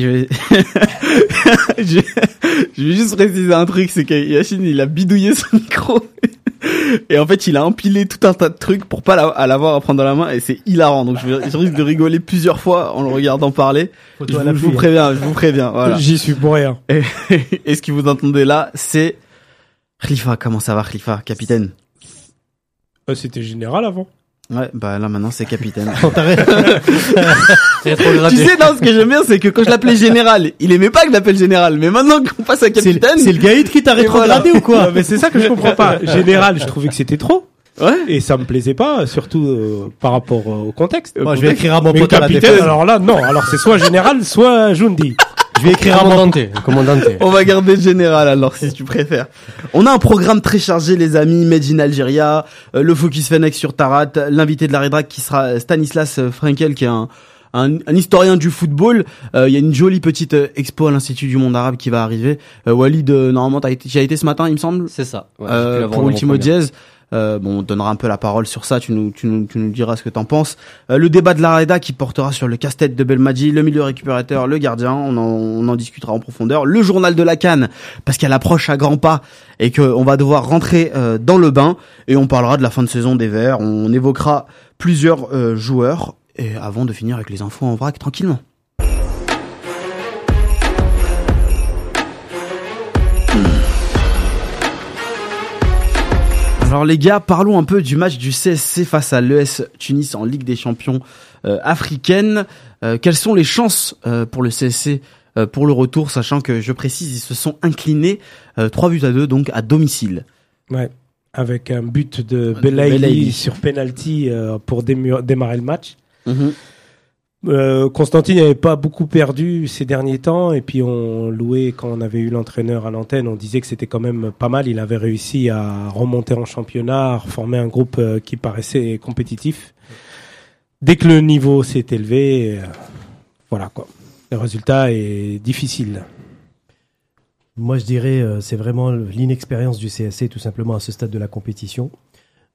je vais... je... je vais juste préciser un truc, c'est que Yacine, il a bidouillé son micro. Et en fait, il a empilé tout un tas de trucs pour pas l'avoir à prendre dans la main et c'est hilarant. Donc je, risque de rigoler plusieurs fois en le regardant parler. Je, vous- je préviens, je vous préviens. Voilà. J'y suis pour rien. Et, et ce que vous entendez là, c'est Khalifa. Comment ça va, Khalifa, capitaine? Euh, C'était général avant. Ouais, bah là maintenant c'est capitaine. T'arrêtes- C'est rétrogradé. tu sais, non, ce que j'aime bien, c'est que quand je l'appelais général, il aimait pas que je l'appelle général. Mais maintenant qu'on passe à capitaine, c'est le gaïd qui t'a voilà. rétrogradé ou quoi Non, mais c'est ça que je comprends pas. Général, je trouvais que c'était trop. ouais. Et ça me plaisait pas, surtout euh, par rapport euh, au contexte. Moi, je vais écrire à mon pote à la capitaine, alors là, non. Alors c'est soit général, soit Jundi. Je vais écrire à mon Commandante. Commandante. On va garder le général alors si tu préfères. On a un programme très chargé les amis, Made in Algeria, euh, le Focus Fennec sur Tarat, l'invité de la Redrac qui sera Stanislas euh, Frenkel qui est un, un, un historien du football. Euh, Il y a une jolie petite euh, expo à l'Institut du Monde Arabe qui va arriver. Euh, Walid, euh, normalement, t'as été, as été ce matin, il me semble, C'est ça. Ouais, euh, pour Ultimo. Diaz. Euh, bon, on donnera un peu la parole sur ça. Tu nous, tu nous, tu nous diras ce que t'en penses. Euh, le débat de la Reda qui portera sur le casse-tête de Belmadi, le milieu récupérateur, le gardien. On en, on en discutera en profondeur. Le journal de la Cannes parce qu'elle approche à grands pas et qu'on va devoir rentrer euh, dans le bain. Et on parlera de la fin de saison des Verts. On évoquera plusieurs euh, joueurs. Et avant de finir avec les infos en vrac tranquillement. Alors les gars, parlons un peu du match du CSC face à l'ES Tunis en Ligue des Champions euh, africaine. Euh, quelles sont les chances euh, pour le CSC euh, pour le retour, sachant que je précise, ils se sont inclinés euh, 3 buts à 2 donc à domicile. Ouais. Avec un but de Belaïli sur penalty euh, pour démarrer le match. Euh, Constantine n'avait pas beaucoup perdu ces derniers temps et puis on louait quand on avait eu l'entraîneur à l'antenne, on disait que c'était quand même pas mal. Il avait réussi à remonter en championnat, à former un groupe euh, qui paraissait compétitif. Dès que le niveau s'est élevé, euh, voilà quoi. Le résultat est difficile. Moi, je dirais, euh, c'est vraiment l'inexpérience du CSC, tout simplement, à ce stade de la compétition.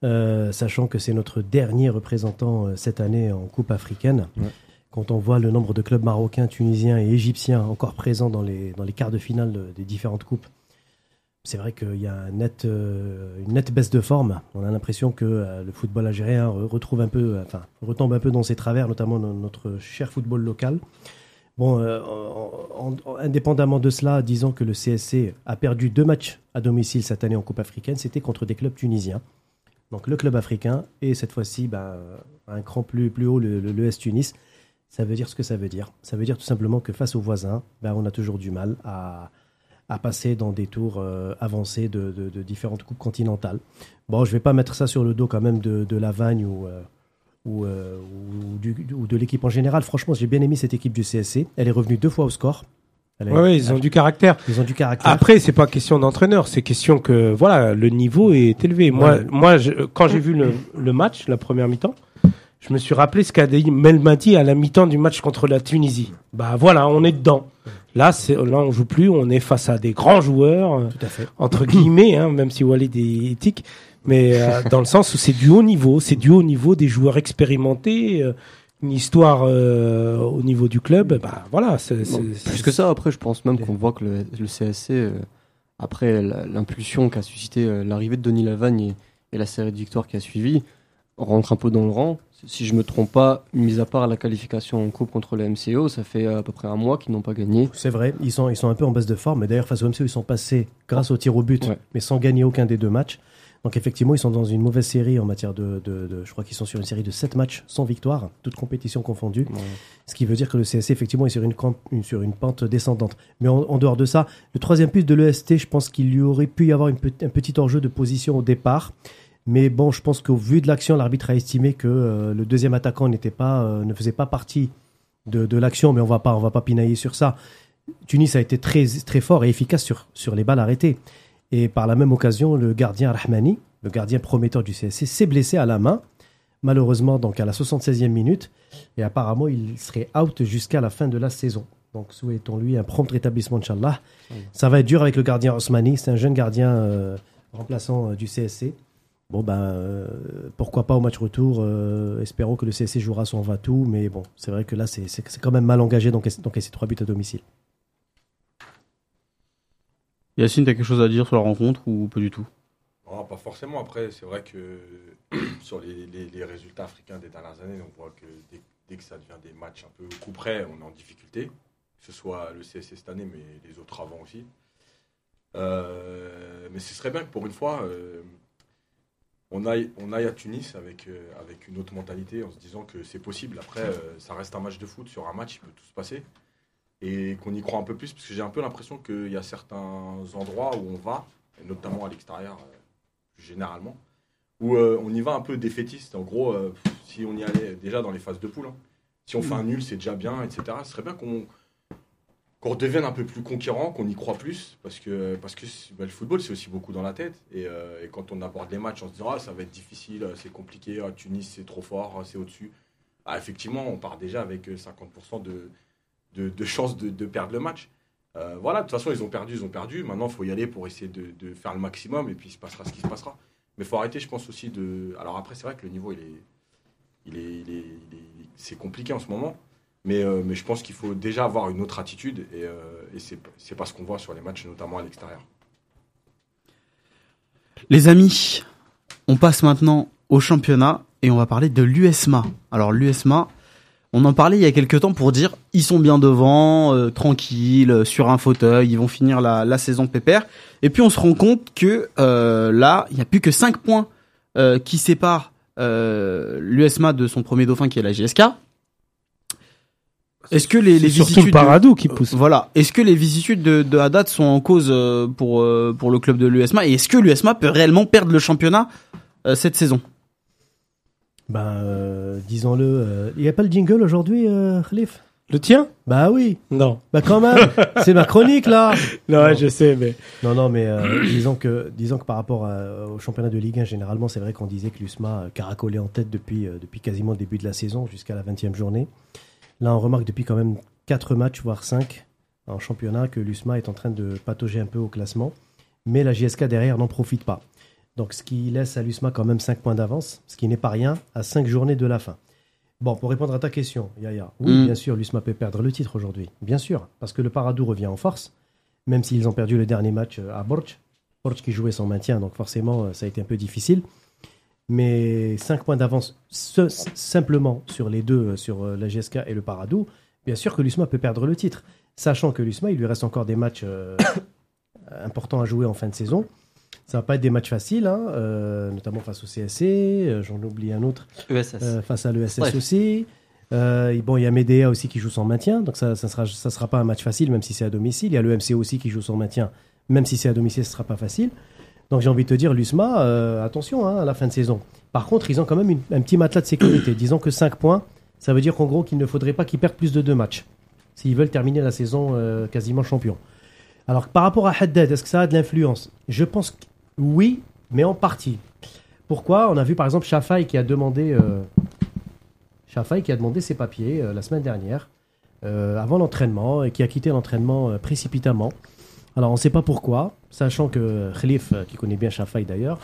Euh, sachant que c'est notre dernier représentant cette année en Coupe africaine. Ouais. Quand on voit le nombre de clubs marocains, tunisiens et égyptiens encore présents dans les, quarts de finale de- des différentes coupes, c'est vrai qu'il y a euh, une nette baisse de forme. On a l'impression que euh, le football algérien re- retrouve un peu, enfin, retombe un peu dans ses travers, notamment notre cher football local. Bon, euh, en- en- indépendamment de cela, disons que le CSC a perdu deux matchs à domicile cette année en Coupe africaine. C'était contre des clubs tunisiens. Donc le club africain et cette fois-ci, ben, un cran plus, plus haut, le, le, l'ES Tunis. Ça veut dire ce que ça veut dire. Ça veut dire tout simplement que face aux voisins, ben, on a toujours du mal à, à passer dans des tours euh, avancés de, de- de différentes coupes continentales. Bon, je vais pas mettre ça sur le dos quand même de, de Lavagne ou, euh, ou, euh, ou du- ou de l'équipe en général. Franchement, j'ai bien aimé cette équipe du CSC. Elle est revenue deux fois au score. A- Ouais, ouais, ils ont du caractère. ils ont du caractère. Après, c'est pas question d'entraîneur, c'est question que voilà, le niveau est élevé. Moi, Ouais. moi, je- quand j'ai vu le, le match, la première mi-temps, je me suis rappelé ce qu'a dit Melmati à la mi-temps du match contre la Tunisie. Bah voilà, on est dedans. Là, c'est là, on joue plus, on est face à des grands joueurs euh, Tout à fait. entre guillemets, hein, même si Walid est éthique, mais euh, dans le sens où c'est du haut niveau, c'est du haut niveau des joueurs expérimentés, euh, une histoire euh, au niveau du club. Bah voilà, c'est c'est- Bon, c'est- plus que ça, après, je pense même qu'on voit que le, le CSC, euh, après l'impulsion qu'a suscité l'arrivée de Denis Lavagne et, et la série de victoires qui a suivi, rentre un peu dans le rang. Si je me trompe pas, mis à part la qualification en coupe contre le MCO, ça fait à peu près un mois qu'ils n'ont pas gagné. C'est vrai, ils sont, ils sont un peu en baisse de forme. Mais d'ailleurs, face au MCO, ils sont passés grâce au tir au but, Ouais. mais sans gagner aucun des deux matchs. Donc effectivement, ils sont dans une mauvaise série en matière de... de- de- je crois qu'ils sont sur une série de 7 matchs sans victoire, toutes compétitions confondues. Ouais. Ce qui veut dire que le CSC, effectivement, est sur une, camp- une- sur une pente descendante. Mais en, en dehors de ça, le troisième but de l'EST, je pense qu'il y aurait pu y avoir une un petit enjeu de position au départ. Mais bon, je pense qu'au vu de l'action, l'arbitre a estimé que euh, le deuxième attaquant n'était pas, euh, ne faisait pas partie de, de l'action, mais on va pas, on va pas pinailler sur ça. Tunis a été très, très fort et efficace sur, sur les balles arrêtées. Et par la même occasion, le gardien Rahmani, le gardien prometteur du CSC, s'est blessé à la main, malheureusement donc à la 76e minute. Et apparemment, il serait out jusqu'à la fin de la saison. Donc souhaitons-lui un prompt rétablissement, Inch'Allah. Ça va être dur avec le gardien Osmani. C'est un jeune gardien euh, remplaçant euh, du CSC. Bon ben euh, pourquoi pas au match retour. euh, espérons que le CSC jouera son va-tout, mais bon, c'est vrai que là c'est quand même mal engagé donc ces trois buts à domicile. Yacine, t'as quelque chose à dire sur la rencontre ou pas du tout? Non, pas forcément. Après, c'est vrai que sur les, les- les résultats africains des dernières années, on voit que dès, dès que ça devient des matchs un peu coup près, on est en difficulté. Que ce soit le CSC cette année, mais les autres avant aussi. Euh, mais ce serait bien que pour une fois, euh, on, aille, à Tunis avec, euh, avec une autre mentalité, en se disant que c'est possible. Après, euh, ça reste un match de foot. Sur un match, il peut tout se passer. Et qu'on y croit un peu plus, parce que j'ai un peu l'impression qu'il y a certains endroits où on va, notamment à l'extérieur, euh, plus généralement, où on y va un peu défaitiste. En gros, si on y allait déjà dans les phases de poule, hein, si on fait un nul, c'est déjà bien, etc. Ce serait bien qu'on qu'on redevienne un peu plus conquérant, qu'on y croit plus, parce que, parce que bah, le football, c'est aussi beaucoup dans la tête. Et, euh, quand on aborde les matchs, on se dit, ah, ça va être difficile, c'est compliqué, ah, Tunis, c'est trop fort, ah, c'est au-dessus. Effectivement, on part déjà avec euh, 50% de, de, de chances de, de perdre le match. Euh, voilà, de toute façon, ils ont perdu, ils ont perdu. Maintenant, il faut y aller pour essayer de, de faire le maximum, et puis il se passera ce qui se passera. Mais il faut arrêter, je pense aussi de. Alors après, c'est vrai que le niveau, il est, il est, il est, il est- c'est compliqué en ce moment. Mais, euh, mais je pense qu'il faut déjà avoir une autre attitude, et, euh, c'est, pas ce qu'on voit sur les matchs, notamment à l'extérieur. Les amis, on passe maintenant au championnat et on va parler de l'USMA. Alors l'USMA, on en parlait il y a quelques temps pour dire ils sont bien devant, euh, tranquilles, sur un fauteuil, ils vont finir la, la saison pépère. Et puis on se rend compte que là, il n'y a plus que 5 points qui séparent l'USMA de son premier dauphin qui est la GSK. Est-ce que les, les surtout le Paradou qui pousse. voilà. Est-ce que les vicissitudes de, de Haddad sont en cause euh, pour euh, pour le club de l'USMA et est-ce que l'USMA peut réellement perdre le championnat euh, cette saison? Ben euh, disons-le, euh, il y a pas le jingle aujourd'hui, euh, Khalif? Le tien? Bah oui, Non. bah quand même, c'est ma chronique là. Non, Non. je sais, mais Non, non, mais euh, disons que disons que par rapport à- au championnat de Ligue 1, généralement, c'est vrai qu'on disait que l'USMA euh, caracolait en tête depuis euh, depuis quasiment le début de la saison jusqu'à la 20e journée. Là, on remarque depuis quand même 4 matchs, voire 5 en championnat, que l'USMA est en train de patauger un peu au classement. Mais la JSK derrière n'en profite pas. Donc, ce qui laisse à l'USMA quand même 5 points d'avance, ce qui n'est pas rien, à 5 journées de la fin. Bon, pour répondre à ta question, Yaya, oui, Mm. bien sûr, l'USMA peut perdre le titre aujourd'hui. Bien sûr, parce que le Paradou revient en force, même s'ils ont perdu le dernier match à Borch. Borch qui jouait son maintien, donc forcément, euh, ça a été un peu difficile. Mais 5 points d'avance ce- simplement sur les deux, euh, sur euh, la GSK et le Paradou, bien sûr que l'USMA peut perdre le titre. Sachant que l'USMA, il lui reste encore des matchs euh, importants à jouer en fin de saison. Ça va pas être des matchs faciles, hein, euh, notamment face au CSC, j'en oublie un autre, ESS. euh, face à l'ESS aussi. Euh, bon, il y a Medea aussi qui joue son maintien, donc ça, ça sera, ça sera pas un match facile, même si c'est à domicile. Il y a le MC aussi qui joue son maintien, même si c'est à domicile, ce sera pas facile. Donc j'ai envie de te dire, l'USMA, euh, attention hein, à la fin de saison. Par contre, ils ont quand même un petit matelas de sécurité. Disons que 5 points, ça veut dire qu'en gros qu'il ne faudrait pas qu'ils perdent plus de deux matchs s'ils veulent terminer la saison euh, quasiment champion. Alors par rapport à Haddad, est-ce que ça a de l'influence? Je pense que oui, mais en partie. Pourquoi? On a vu par exemple Shafai qui a demandé, euh, qui a demandé ses papiers la semaine dernière, avant l'entraînement, et qui a quitté l'entraînement précipitamment. Alors on ne sait pas pourquoi, sachant que Khalif, euh, qui connaît bien Shafai d'ailleurs,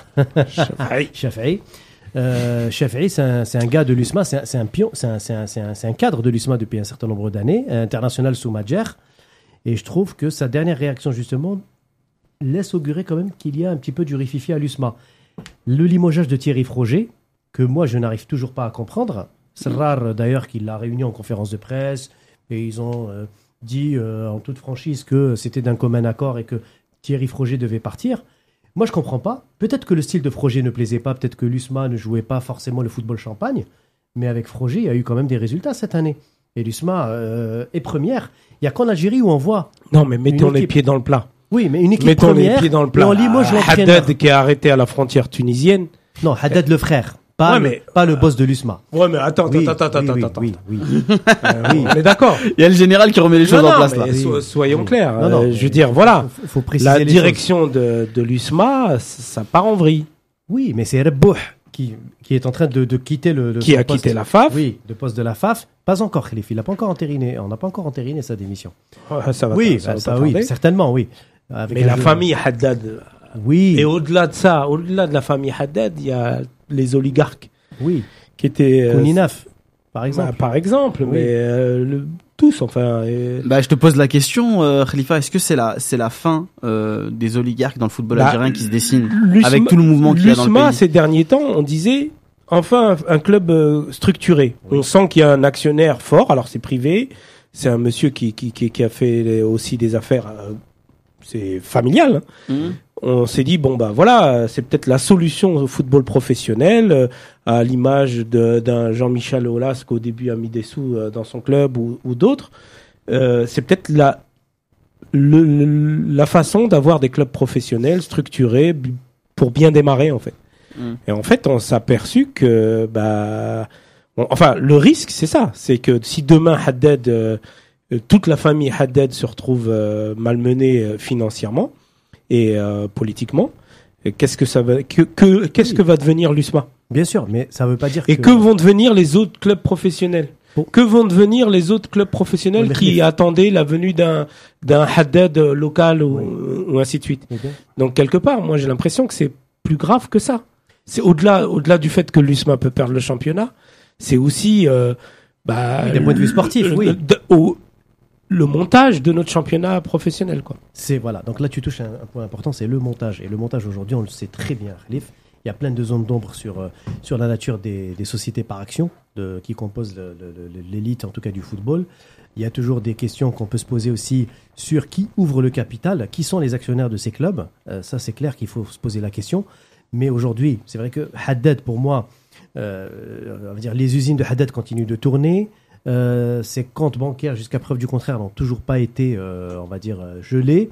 Shafi'i. Euh, Shafi'i, c'est un, gars de l'USMA, c'est un, un pion, c'est cadre de l'USMA depuis un certain nombre d'années, international sous Madjer. Et je trouve que sa dernière réaction, justement, laisse augurer quand même qu'il y a un petit peu du rififi à l'USMA. Le limogeage de Thierry Froger, que moi je n'arrive toujours pas à comprendre, c'est rare d'ailleurs qu'il l'a réuni en conférence de presse, et ils ont euh, dit euh, en toute franchise que c'était d'un commun accord et que Thierry Froger devait partir. Moi, je comprends pas. Peut-être que le style de Froger ne plaisait pas, peut-être que l'USMA ne jouait pas forcément le football champagne, mais avec Froger, il y a eu quand même des résultats cette année. Et l'USMA euh, est première. Il y a qu'en Algérie où on voit. Non, mais mettons les pieds dans le plat. Oui, mais une équipe Mettons première. les pieds dans le plat. on limoge l'entraîneur. Haddad qui est arrêté à la frontière tunisienne. Non, Haddad le frère, pas, Ouais, le, mais- pas le boss de l'USMA. Ouais, mais attends, Oui, attends, attends, oui, attends, oui, attends. oui, oui. Oui, on est d'accord. Il y a le général qui remet les choses Non, en place là. so- soyons Oui. clairs. Non, non, Euh, je veux dire, voilà. Faut, faut préciser La les direction de, de l'USMA, ça part en vrille. Oui, mais c'est Rebouh qui, qui est en train de, de quitter le, le- Qui a poste. quitté la FAF. Oui, le poste de la FAF. Pas encore, Khalif. Il n'a pas encore entériné. On n'a pas encore entériné sa démission. Ah, ça va oui, pas- ça va ça, pas oui, tarder. certainement, oui. Avec Mais la famille Haddad Oui. Et au-delà de ça, au-delà de la famille Haddad, il y a les oligarques Oui. qui étaient. euh, Kouninaf, par bah, exemple. par exemple, Oui. mais euh, le- tous, enfin. et- Bah, je te pose la question, euh, Khalifa, est-ce que c'est la, c'est la fin euh, des oligarques dans le football Bah, algérien qui se dessine avec tout le mouvement qu'il y a dans le l'USMA, pays? ces derniers temps, on disait enfin un, un club euh, structuré. On sent qu'il y a un actionnaire fort. Alors c'est privé, c'est un monsieur qui qui, qui, qui a fait les- aussi des affaires. euh, c'est familial. hein. Mhm. On s'est dit bon bah voilà, c'est peut-être la solution au football professionnel, euh, à l'image d'un Jean-Michel Aulas qui au début a mis des sous euh, dans son club ou, ou d'autres. Euh, c'est peut-être la le- le- la façon d'avoir des clubs professionnels structurés pour bien démarrer en fait. Mm. Et en fait, on s'est aperçu que bah on- enfin le risque c'est ça, c'est que si demain Haddad toute la famille Haddad se retrouve malmenée financièrement et euh, politiquement, qu'est-ce que ça va que, que qu'est-ce que va devenir l'USMA? Bien sûr, mais ça veut pas dire Et que vont devenir les autres clubs professionnels? Bon. Que vont devenir les autres clubs professionnels qui attendaient la venue d'un d'un Haddad euh, local ou, Oui. ou ainsi de suite? Donc quelque part, moi j'ai l'impression que c'est plus grave que ça. C'est au-delà au-delà du fait que l'USMA peut perdre le championnat, c'est aussi euh, bah, Oui, d'un point de vue sportif, oui. de- au- le montage de notre championnat professionnel quoi. C'est voilà. Donc là, tu touches un, point important, c'est le montage. Et le montage aujourd'hui, on le sait très bien, Khalif. Il y a plein de zones d'ombre sur euh, sur la nature des, des sociétés par action de, qui composent l'élite, en tout cas du football. Il y a toujours des questions qu'on peut se poser aussi sur qui ouvre le capital, qui sont les actionnaires de ces clubs. Euh, ça, c'est clair qu'il faut se poser la question. Mais aujourd'hui, c'est vrai que Haddad, pour moi, euh, on va dire, les usines de Haddad continuent de tourner. Euh, ces comptes bancaires, jusqu'à preuve du contraire, n'ont toujours pas été, euh, on va dire, euh, gelés.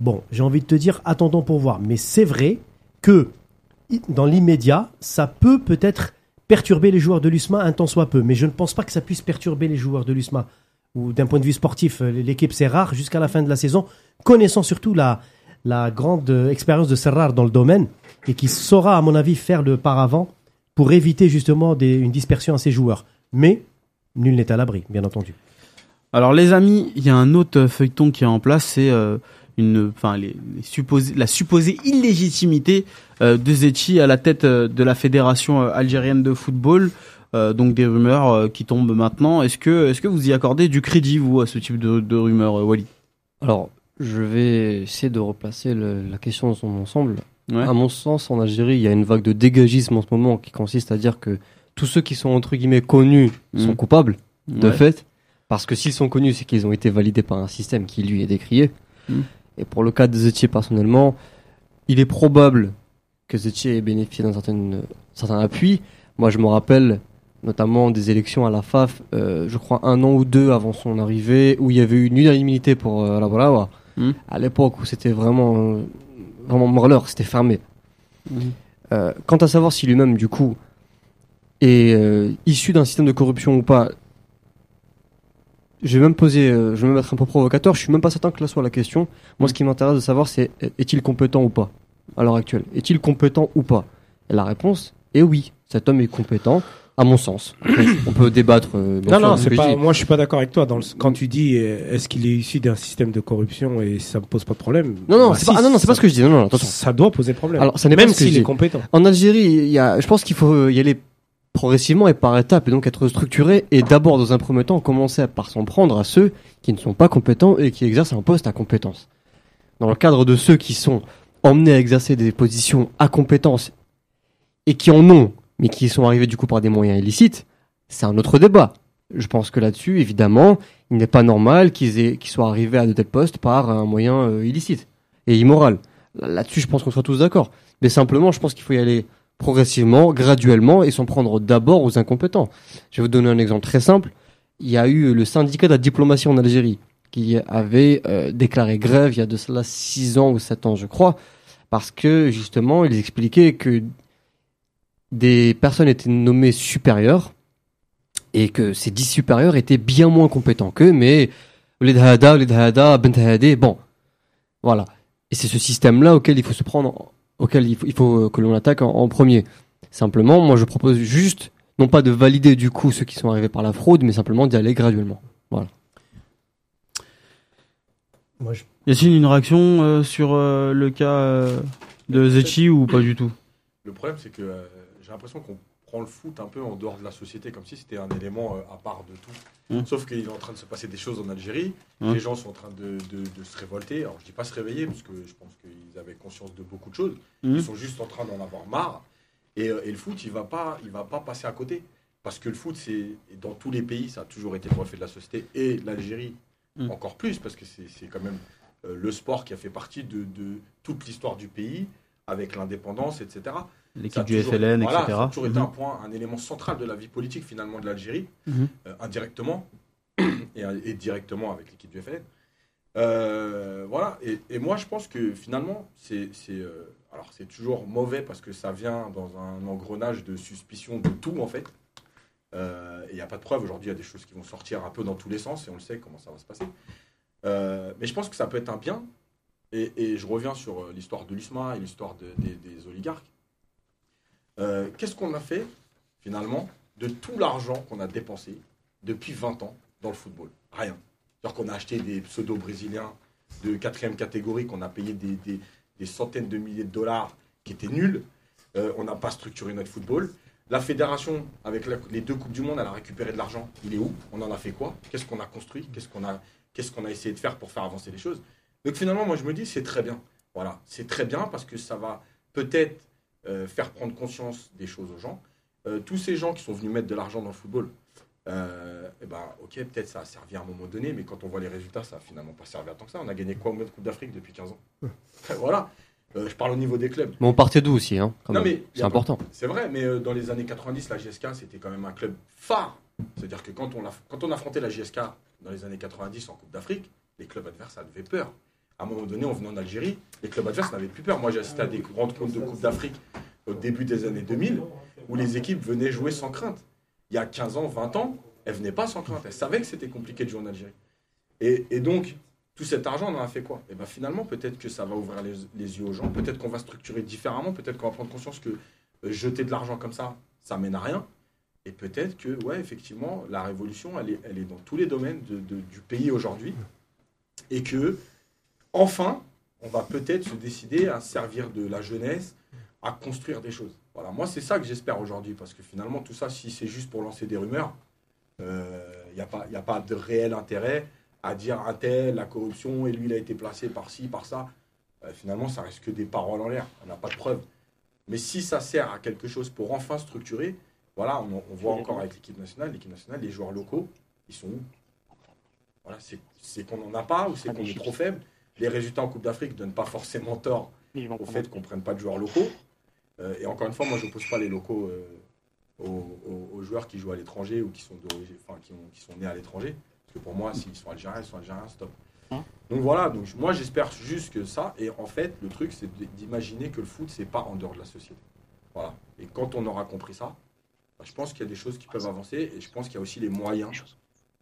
Bon, j'ai envie de te dire, attendons pour voir. Mais c'est vrai que dans l'immédiat, ça peut peut-être perturber les joueurs de l'USMA un tant soit peu. Mais je ne pense pas que ça puisse perturber les joueurs de l'USMA. Ou d'un point de vue sportif, l'équipe c'est rare jusqu'à la fin de la saison, connaissant surtout la, grande expérience de Serrar dans le domaine et qui saura, à mon avis, faire le paravent pour éviter justement une dispersion à ses joueurs. Mais nul n'est à l'abri, bien entendu. Alors les amis, il y a un autre feuilleton qui est en place, c'est euh, une, enfin les, les supposés- la supposée illégitimité euh, de Zetchi à la tête euh, de la fédération algérienne de football. Euh, donc des rumeurs euh, qui tombent maintenant. Est-ce que, est-ce que vous y accordez du crédit vous à ce type de, de rumeurs, euh, Wally? Alors, je vais essayer de replacer le- la question dans son ensemble. Ouais. À mon sens, en Algérie, il y a une vague de dégagisme en ce moment qui consiste à dire que tous ceux qui sont entre guillemets connus sont Mm. coupables, de Ouais. fait. Parce que s'ils sont connus, c'est qu'ils ont été validés par un système qui lui est décrié. Mm. Et pour le cas de Zetier personnellement, il est probable que Zetier ait bénéficié d'un certain, certain appui. Moi, je me rappelle notamment des élections à la FAF, euh, je crois un an ou deux avant son arrivée, où il y avait eu une unanimité pour euh, la Brava. Mm. À l'époque où c'était vraiment, euh, vraiment morleur, c'était fermé. Euh, quant à savoir si lui-même, du coup, est euh, issu d'un système de corruption ou pas, je vais même poser, euh, je vais même être un peu provocateur, je suis même pas certain que là soit la question. Moi, ce qui m'intéresse de savoir, c'est est-il compétent ou pas à l'heure actuelle? Est-il compétent ou pas? Et la réponse est oui. Cet homme est compétent, à mon sens. Après, on peut débattre. euh, Non, non, c'est je pas. dis. Moi, je suis pas d'accord avec toi. Dans le, quand tu dis euh, est-ce qu'il est issu d'un système de corruption et ça me pose pas de problème? Non, non, Bah, c'est si, pas, non, non, c'est ça- pas ce que je dis. Non, non, attention. Ça doit poser problème. Alors, ça n'est même je s'il est compétent. En Algérie, il y a, je pense qu'il faut y aller progressivement et par étapes et donc être structuré et d'abord dans un premier temps commencer par s'en prendre à ceux qui ne sont pas compétents et qui exercent un poste à compétence. Dans le cadre de ceux qui sont emmenés à exercer des positions à compétence et qui en ont mais qui sont arrivés du coup par des moyens illicites, c'est un autre débat. Je pense que là-dessus, évidemment, il n'est pas normal qu'ils soient arrivés à de tels postes par un moyen euh, illicite et immoral. Là-dessus, je pense qu'on sera tous d'accord. Mais simplement, je pense qu'il faut y aller progressivement, graduellement, et s'en prendre d'abord aux incompétents. Je vais vous donner un exemple très simple. Il y a eu le syndicat de la diplomatie en Algérie qui avait euh, déclaré grève il y a de cela 6 ans ou 7 ans, je crois, parce que justement, ils expliquaient que des personnes étaient nommées supérieures et que ces 10 supérieurs étaient bien moins compétents qu'eux, mais bon, voilà. Et c'est ce système-là auquel il faut se prendre, auquel il faut, il faut que l'on attaque en, en premier. Simplement, moi je propose juste, non pas de valider du coup ceux qui sont arrivés par la fraude, mais simplement d'y aller graduellement. Moi, je- Y a-t-il une réaction euh, sur euh, le cas euh, De Zetchi ou pas du tout? Le problème, c'est que euh, j'ai l'impression qu'on prend le foot un peu en dehors de la société, comme si c'était un élément euh, à part de tout. Mmh. Sauf qu'il est en train de se passer des choses en Algérie. Mmh. Les gens sont en train de, de- de se révolter. Alors, je dis pas se réveiller, parce que je pense qu'ils avaient conscience de beaucoup de choses. Mmh. Ils sont juste en train d'en avoir marre. Et, euh, et le foot, il va pas, il va pas passer à côté. Parce que le foot, c'est dans tous les pays, ça a toujours été le reflet de la société. Et l'Algérie, encore plus, parce que c'est quand même euh, le sport qui a fait partie de, de toute l'histoire du pays, avec l'indépendance, etc. L'équipe du FLN, voilà, etc. Ça a toujours été Mhm. un point, un élément central de la vie politique finalement de l'Algérie, Mhm. euh, indirectement et, et directement avec l'équipe du FLN. Euh, voilà, et, et moi je pense que finalement, c'est euh, alors c'est toujours mauvais parce que ça vient dans un engrenage de suspicion de tout en fait. Et il n'y a pas de preuve. Aujourd'hui, il y a des choses qui vont sortir un peu dans tous les sens et on le sait comment ça va se passer. Mais je pense que ça peut être un bien. Et, et je reviens sur l'histoire de l'USMA et l'histoire de- des, des oligarques. Euh, Qu'est-ce qu'on a fait finalement de tout l'argent qu'on a dépensé depuis 20 ans dans le football? Rien. C'est-à-dire qu'on a acheté des pseudo-brésiliens de quatrième catégorie, qu'on a payé des, centaines de milliers de dollars qui étaient nuls. Euh, on n'a pas structuré notre football. La fédération, avec les deux Coupes du Monde, elle a récupéré de l'argent. Il est où? On en a fait quoi? Qu'est-ce qu'on a construit? Qu'est-ce qu'on a, a essayé de faire pour faire avancer les choses? Donc finalement, moi je me dis, c'est très bien. Voilà, c'est très bien parce que ça va peut-être euh, faire prendre conscience des choses aux gens. Euh, tous ces gens qui sont venus mettre de l'argent dans le football, euh, eh ben, ok, peut-être ça a servi à un moment donné, mais quand on voit les résultats, ça a finalement pas servi à tant que ça. On a gagné quoi au de Coupe d'Afrique depuis 15 ans Voilà. Euh, je parle au niveau des clubs. Mais on partait d'où aussi, hein, C'est a important. C'est vrai, mais euh, dans les années 90, la JSK, c'était quand même un club phare. C'est-à-dire que quand on, a, quand on affrontait la JSK dans les années 90 en Coupe d'Afrique, les clubs adverses avaient peur. À un moment donné, on venait en Algérie, les clubs adverses n'avaient plus peur. Moi, j'ai assisté à des grandes comptes de Coupe d'Afrique au début des années 2000, où les équipes venaient jouer sans crainte. Il y a 15 ans, 20 ans, elles venaient pas sans crainte. Elles savaient que c'était compliqué de jouer en Algérie. Et, donc, tout cet argent, on en a fait quoi? Et ben finalement, peut-être que ça va ouvrir les, yeux aux gens, peut-être qu'on va structurer différemment, peut-être qu'on va prendre conscience que euh, jeter de l'argent comme ça, ça mène à rien. Et peut-être que, ouais, effectivement, la révolution, elle est, dans tous les domaines du pays aujourd'hui. Et que, enfin, on va peut-être se décider à servir de la jeunesse, à construire des choses. Voilà, moi, c'est ça que j'espère aujourd'hui, parce que finalement, tout ça, si c'est juste pour lancer des rumeurs, il n'y a, pas- y a pas de réel intérêt à dire un tel, la corruption, et lui, il a été placé par ci, par ça. Euh, finalement, ça reste que des paroles en l'air. On n'a pas de preuves. Mais si ça sert à quelque chose pour enfin structurer, voilà, on, on voit encore avec l'équipe nationale, l'équipe nationale, les joueurs locaux, ils sont où? Voilà, c'est- C'est qu'on n'en a pas ou c'est qu'on est trop faible? Les résultats en Coupe d'Afrique ne donnent pas forcément tort au fait qu'on ne prenne pas de joueurs locaux. Euh, et encore une fois, moi, je n'oppose pas les locaux euh, aux, aux- aux joueurs qui jouent à l'étranger ou qui sont, enfin, qui, ont- qui sont nés à l'étranger. Parce que pour moi, s'ils sont algériens, ils sont algériens, stop. Donc voilà, donc moi j'espère juste que ça, et en fait le truc c'est d'imaginer que le foot c'est pas en dehors de la société. Voilà. Et quand on aura compris ça, bah, je pense qu'il y a des choses qui peuvent avancer, et je pense qu'il y a aussi les moyens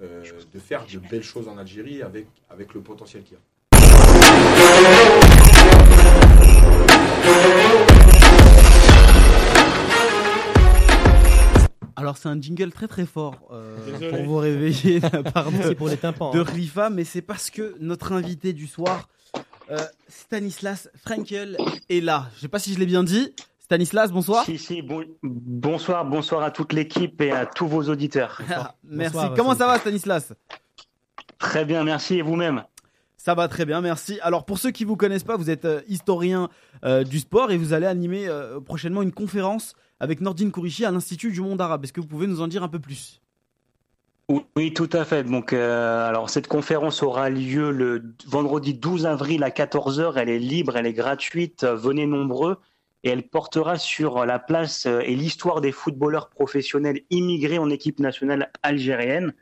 euh, de faire de belles choses en Algérie avec, avec le potentiel qu'il y a. Alors c'est un jingle très très fort euh, pour vous réveiller C'est pour les tympans. de hein. Rifa, mais c'est parce que notre invité du soir, euh, Stanislas Frankel, est là. Je sais pas si je l'ai bien dit. Stanislas, bonsoir. Si, si, bon- bonsoir, bonsoir à toute l'équipe et à tous vos auditeurs. merci. Bonsoir, Comment ça va Stanislas? Très bien, merci et vous-même? Ça va très bien, merci. Alors pour ceux qui vous connaissent pas, vous êtes euh, historien euh, du sport et vous allez animer euh, prochainement une conférence avec Nordine Kourichi à l'Institut du monde arabe. Est-ce que vous pouvez nous en dire un peu plus? Oui, tout à fait. Donc, alors cette conférence aura lieu le vendredi 12 avril à 14h. Elle est libre, elle est gratuite. Venez nombreux. Et elle portera sur la place et l'histoire des footballeurs professionnels immigrés en équipe nationale algérienne.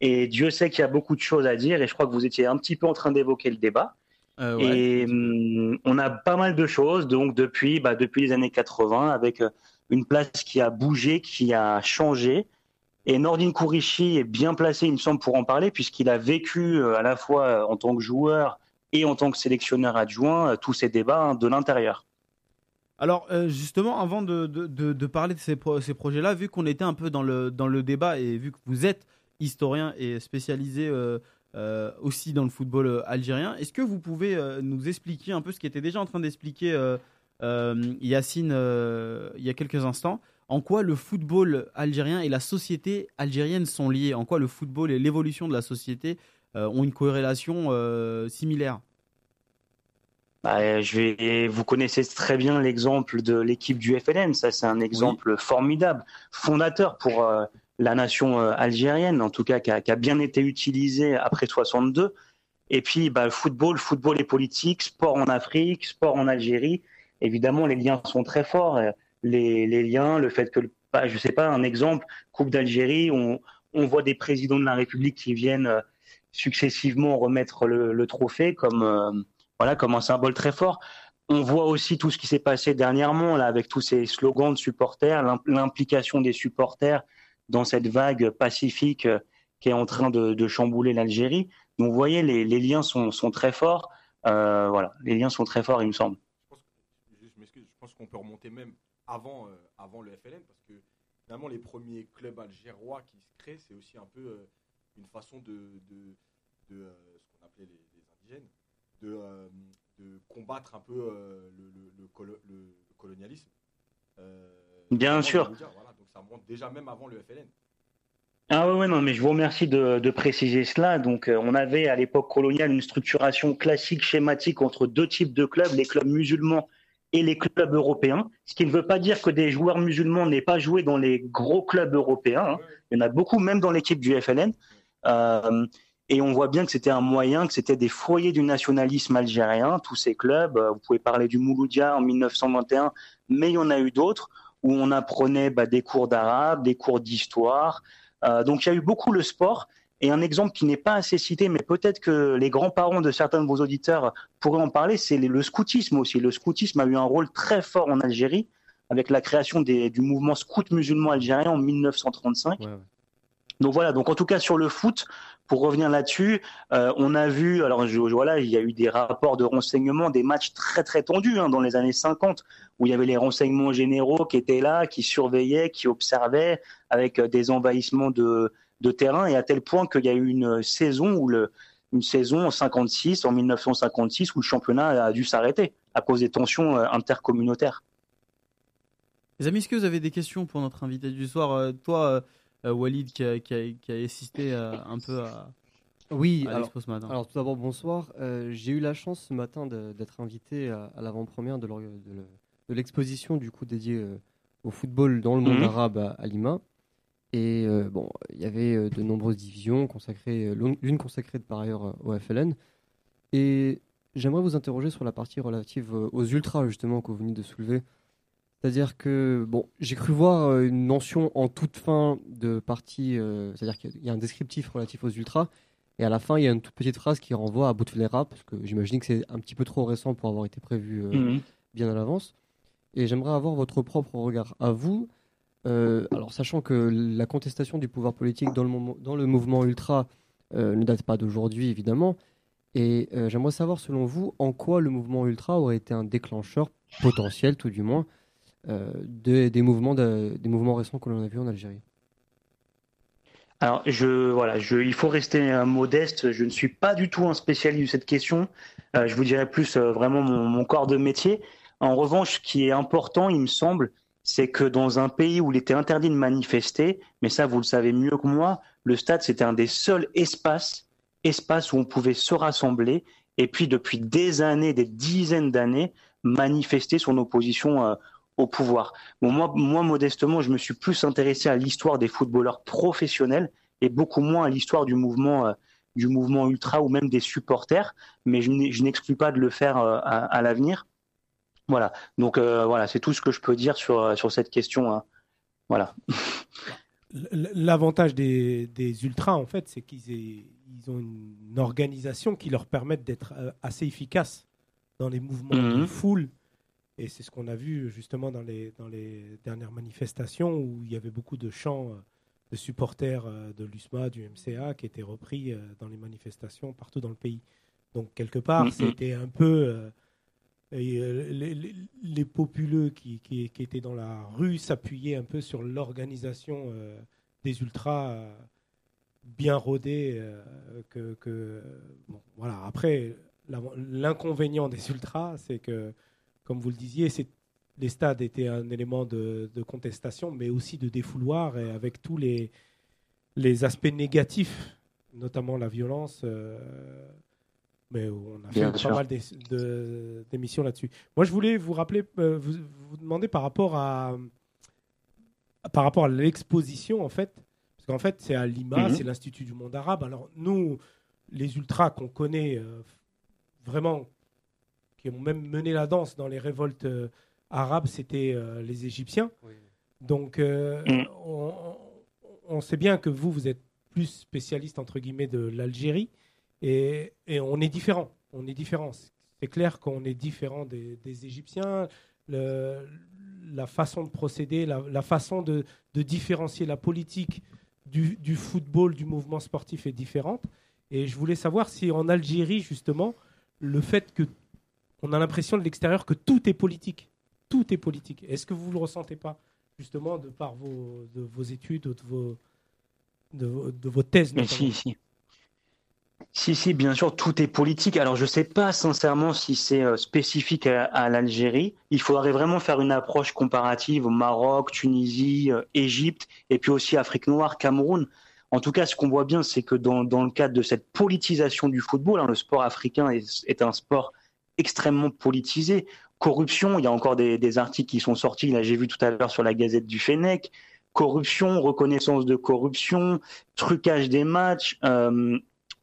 Et Dieu sait qu'il y a beaucoup de choses à dire. Et je crois que vous étiez un petit peu en train d'évoquer le débat. Euh, Et hum, on a pas mal de choses, donc depuis, bah, depuis les années 80, avec euh, une place qui a bougé, qui a changé. Et Nordin Kourichi est bien placé, il me semble, pour en parler, puisqu'il a vécu euh, à la fois en tant que joueur et en tant que sélectionneur adjoint tous ces débats hein, de l'intérieur. Alors euh, justement, avant de, de, de- de parler de ces, pro- ces projets-là, vu qu'on était un peu dans le, dans le débat et vu que vous êtes historien et spécialisé euh, euh, aussi dans le football euh, algérien, est-ce que vous pouvez nous expliquer un peu ce qui était déjà en train d'expliquer Yacine il y a quelques instants. En quoi le football algérien et la société algérienne sont liés En quoi le football et l'évolution de la société ont une corrélation similaire? Bah, je vais, vous connaissez très bien l'exemple de l'équipe du FLN. Ça, c'est un exemple formidable, fondateur pour euh, la nation euh, algérienne, en tout cas, qui a, bien été utilisé après 62. Et puis, bah, football, football et politique, sport en Afrique, sport en Algérie. Évidemment, les liens sont très forts. Les, les liens, le fait que, bah, je sais pas, un exemple, Coupe d'Algérie, on, voit des présidents de la République qui viennent euh, successivement remettre le, le trophée, comme voilà, comme un symbole très fort. On voit aussi tout ce qui s'est passé dernièrement là avec tous ces slogans de supporters, l'implication des supporters dans cette vague pacifique euh, qui est en train de, chambouler l'Algérie. Donc vous voyez, les, liens sont, très forts. Euh, voilà, les liens sont très forts, il me semble. Je pense, qu'on peut remonter même avant, euh, le FLN parce que finalement les premiers clubs algérois qui se créent, c'est aussi un peu une façon de, ce qu'on appelait les indigènes, de, combattre un peu le, colonialisme. Euh, Bien sûr. donc ça remonte déjà même avant le FLN. Ah ouais, non, mais je vous remercie de, préciser cela. Donc, on avait à l'époque coloniale une structuration classique, schématique entre deux types de clubs, les clubs musulmans et les clubs européens. Ce qui ne veut pas dire que des joueurs musulmans n'aient pas joué dans les gros clubs européens. Hein. Il y en a beaucoup, même dans l'équipe du FLN. Et on voit bien que c'était un moyen, que c'était des foyers du nationalisme algérien, tous ces clubs. Euh, vous pouvez parler du Mouloudia en 1921, mais il y en a eu d'autres où on apprenait bah, des cours d'arabe, des cours d'histoire. Euh, donc il y a eu beaucoup le sport. Et un exemple qui n'est pas assez cité, mais peut-être que les grands-parents de certains de vos auditeurs pourraient en parler, c'est le scoutisme aussi. Le scoutisme a eu un rôle très fort en Algérie avec la création du mouvement scout musulman algérien en 1935. Ouais, ouais. Donc voilà, donc en tout cas sur le foot, pour revenir là-dessus, euh, on a vu, alors je, voilà, il y a eu des rapports de renseignements, des matchs très très tendus hein, dans les années 50, où il y avait les renseignements généraux qui étaient là, qui surveillaient, qui observaient, avec euh, des envahissements de, de terrain, et à tel point qu'il y a eu une saison où le, une saison en 56, en 1956, où le championnat a dû s'arrêter à cause des tensions euh, intercommunautaires. Les amis, est-ce que vous avez des questions pour notre invité du soir? Toi, Walid qui a, qui a, assisté euh, un peu à, oui, alors, ce matin. Alors tout d'abord bonsoir. Euh, j'ai eu la chance ce matin d'être invité à, l'avant-première de, l'exposition du coup dédiée au football dans le monde mhm. arabe à, Lima. Et bon, il y avait de nombreuses divisions consacrées, l'une consacrée par ailleurs au FLN. Et j'aimerais vous interroger sur la partie relative aux ultras justement que vous venez de soulever. C'est-à-dire que, bon, j'ai cru voir euh, une mention en toute fin de partie, euh, c'est-à-dire qu'il y a un descriptif relatif aux ultras, et à la fin, il y a une toute petite phrase qui renvoie à Bouteflika, parce que j'imagine que c'est un petit peu trop récent pour avoir été prévu euh, mhm. bien à l'avance. Et j'aimerais avoir votre propre regard à vous. alors, sachant que la contestation du pouvoir politique dans le, dans le mouvement ultra ne date pas d'aujourd'hui, évidemment, et j'aimerais savoir, selon vous, en quoi le mouvement ultra aurait été un déclencheur potentiel, tout du moins, euh, des, mouvements des mouvements récents que l'on a vus en Algérie alors, je, voilà, il faut rester euh, modeste. Je ne suis pas du tout un spécialiste de cette question. Euh, je vous dirais plus vraiment mon, corps de métier. En revanche, ce qui est important, il me semble, c'est que dans un pays où il était interdit de manifester, mais ça, vous le savez mieux que moi, le stade, c'était un des seuls espaces, espaces où on pouvait se rassembler. Et puis, depuis des années, des dizaines d'années, manifester son opposition au pouvoir. Bon, moi, moi, modestement, je me suis plus intéressé à l'histoire des footballeurs professionnels et beaucoup moins à l'histoire du mouvement, euh, du mouvement ultra ou même des supporters. Mais je n'exclus pas de le faire euh, à, l'avenir. Voilà. Donc euh, voilà, c'est tout ce que je peux dire sur sur cette question. Hein. Voilà. L'avantage des, des ultras, en fait, c'est qu'ils ils ont une organisation qui leur permet d'être assez efficaces dans les mouvements de mmh. foule et c'est ce qu'on a vu justement dans les, dans les dernières manifestations où il y avait beaucoup de chants euh, de supporters euh, de l'USMA, du MCA, qui étaient repris euh, dans les manifestations partout dans le pays. Donc quelque part, c'était un peu les, populeux qui, qui, étaient dans la rue s'appuyaient un peu sur l'organisation des ultras bien rodés. que, que bon, voilà. Après, l'inconvénient des ultras, c'est que comme vous le disiez, les stades étaient un élément de, contestation, mais aussi de défouloir, et avec tous les, les aspects négatifs, notamment la violence. Euh, mais on a fait pas mal d'émissions là-dessus. Moi, je voulais vous rappeler, euh, vous, demander par rapport à par rapport à l'exposition, en fait, parce qu'en fait, c'est à Lima, mhm. c'est l'Institut du monde arabe. Alors, nous, les ultras qu'on connaît euh, vraiment, qui ont même mené la danse dans les révoltes euh, arabes, c'était les Égyptiens. Donc, mhm. on, sait bien que vous, vous êtes plus spécialiste, entre guillemets, de l'Algérie. Et, on est différent. On est différent. C'est clair qu'on est différent des, Égyptiens. la façon de procéder, la, façon de, différencier la politique du, football, du mouvement sportif est différente. Et je voulais savoir si en Algérie, justement, le fait que on a l'impression de l'extérieur que tout est politique. Tout est politique. Est-ce que vous ne le ressentez pas, justement, de par vos, de vos études, de vos, de, vos thèses Mais si, si. Si, si, bien sûr, tout est politique. Alors, je ne sais pas sincèrement si c'est euh, spécifique à, l'Algérie. Il faudrait vraiment faire une approche comparative au Maroc, Tunisie, euh, Égypte, et puis aussi Afrique noire, Cameroun. En tout cas, ce qu'on voit bien, c'est que dans, le cadre de cette politisation du football, hein, le sport africain est, un sport extrêmement politisé. Corruption, il y a encore des, articles qui sont sortis, là j'ai vu tout à l'heure sur la Gazette du Fennec. Corruption, reconnaissance de corruption, trucage des matchs, euh,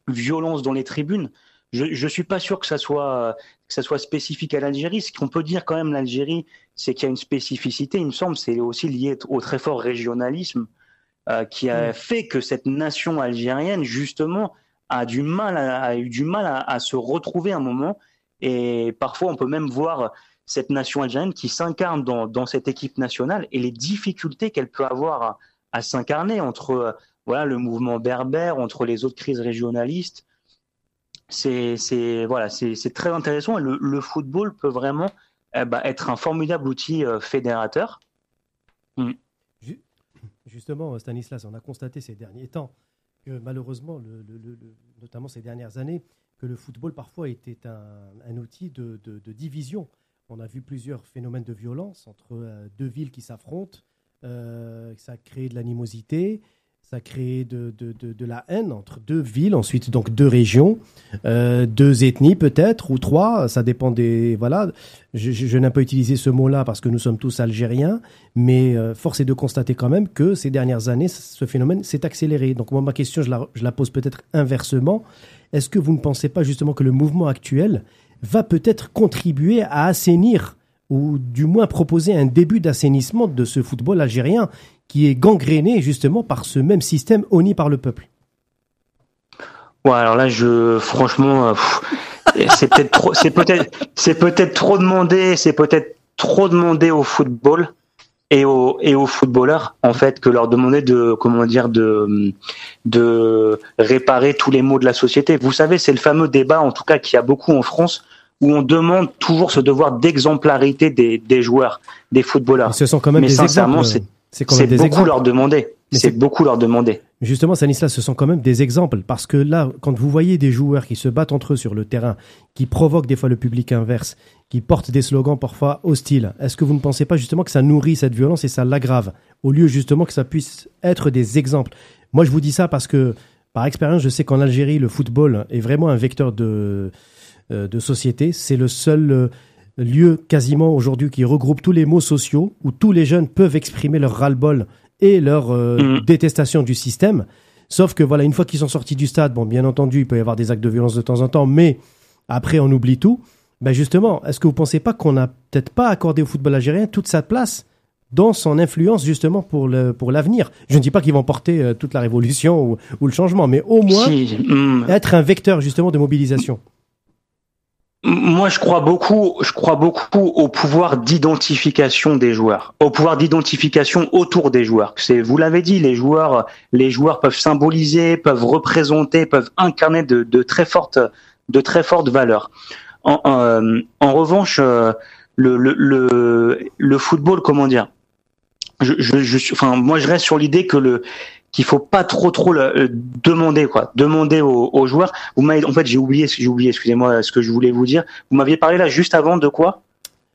violence dans les tribunes. Je ne suis pas sûr que ça soit que ça soit spécifique à l'Algérie. Ce qu'on peut dire quand même l'Algérie, c'est qu'il y a une spécificité. Il me semble, c'est aussi lié au très fort régionalisme euh, qui a mm. fait que cette nation algérienne justement a du mal a eu du mal à, se retrouver un moment. Et parfois, on peut même voir cette nation algérienne qui s'incarne dans, cette équipe nationale et les difficultés qu'elle peut avoir à, s'incarner entre voilà le mouvement berbère, entre les autres crises régionalistes. C'est voilà, très intéressant le, football peut vraiment eh ben, être un formidable outil euh, fédérateur. Mm. Justement, Stanislas, on a constaté ces derniers temps malheureusement, notamment ces dernières années, que le football parfois était un, outil de, division. On a vu plusieurs phénomènes de violence entre euh, deux villes qui s'affrontent. Euh, ça a créé de l'animosité ça crée de, de, de, la haine entre deux villes, ensuite donc deux régions, euh, deux ethnies peut-être, ou trois, ça dépend des... Voilà, je, n'ai pas utilisé ce mot-là parce que nous sommes tous algériens, mais euh, force est de constater quand même que ces dernières années, ce phénomène s'est accéléré. Donc moi, ma question, je la, je la pose peut-être inversement. Est-ce que vous ne pensez pas justement que le mouvement actuel va peut-être contribuer à assainir ou du moins proposer un début d'assainissement de ce football algérien qui est gangréné justement par ce même système honni par le peuple. Ouais, alors là, je, franchement, euh, c'est peut-être trop, c'est peut-être, c'est peut-être trop demandé, c'est peut-être trop demandé au football et aux et aux footballeurs en fait que leur demander de comment dire de de réparer tous les maux de la société. Vous savez, c'est le fameux débat en tout cas qu'il y a beaucoup en France où on demande toujours ce devoir d'exemplarité des, des joueurs, des footballeurs. ce sont quand même Mais sincèrement, c'est beaucoup exemples. leur demander. C'est beaucoup leur demander. Justement, Sanislas, ce sont quand même des exemples parce que là, quand vous voyez des joueurs qui se battent entre eux sur le terrain, qui provoquent des fois le public inverse, qui portent des slogans parfois hostiles, est-ce que vous ne pensez pas justement que ça nourrit cette violence et ça l'aggrave au lieu justement que ça puisse être des exemples? Moi, je vous dis ça parce que par expérience, je sais qu'en Algérie, le football est vraiment un vecteur de euh, de société. C'est le seul euh, lieu quasiment aujourd'hui qui regroupe tous les mots sociaux, où tous les jeunes peuvent exprimer leur ras-le-bol et leur euh, mm. détestation du système. Sauf que voilà, une fois qu'ils sont sortis du stade, bon, bien entendu, il peut y avoir des actes de violence de temps en temps, mais après, on oublie tout. Ben justement, est-ce que vous pensez pas qu'on n'a peut-être pas accordé au football algérien toute sa place dans son influence justement pour le pour l'avenir? Je ne dis pas qu'ils vont porter euh, toute la révolution ou, le changement, mais au moins mm. être un vecteur justement de mobilisation. Moi, je crois beaucoup, je crois beaucoup au pouvoir d'identification des joueurs, au pouvoir d'identification autour des joueurs. Vous l'avez dit, les joueurs, les joueurs peuvent symboliser, peuvent représenter, peuvent incarner de, de très fortes, de très fortes valeurs. En, euh, en revanche, euh, le, le, le, le, football, comment dire? Je, je, je, enfin, moi, je reste sur l'idée que le qu'il faut pas trop trop le, euh, demander quoi, demander aux, joueurs. Vous m'avez, en fait, j'ai oublié, j'ai oublié, excusez-moi, ce que je voulais vous dire. Vous m'aviez parlé là juste avant de quoi?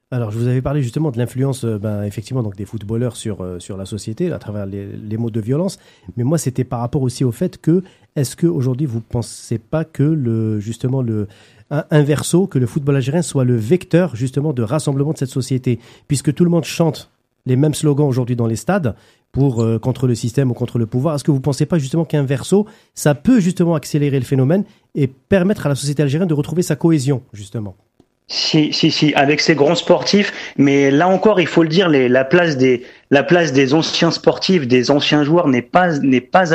Alors, je vous avais parlé justement de l'influence, euh, ben, effectivement, donc des footballeurs sur euh, sur la société à travers les, les mots de violence. Mais moi, c'était par rapport aussi au fait que est-ce que aujourd'hui vous pensez pas que le justement le un, verso, que le football algérien soit le vecteur justement de rassemblement de cette société, puisque tout le monde chante les mêmes slogans aujourd'hui dans les stades pour euh, contre le système ou contre le pouvoir. Est-ce que vous ne pensez pas justement qu'un verso, ça peut justement accélérer le phénomène et permettre à la société algérienne de retrouver sa cohésion justement? Si, si, si, avec ces grands sportifs, mais là encore, il faut le dire, la place des, la place des anciens sportifs, des anciens joueurs n'est pas, pas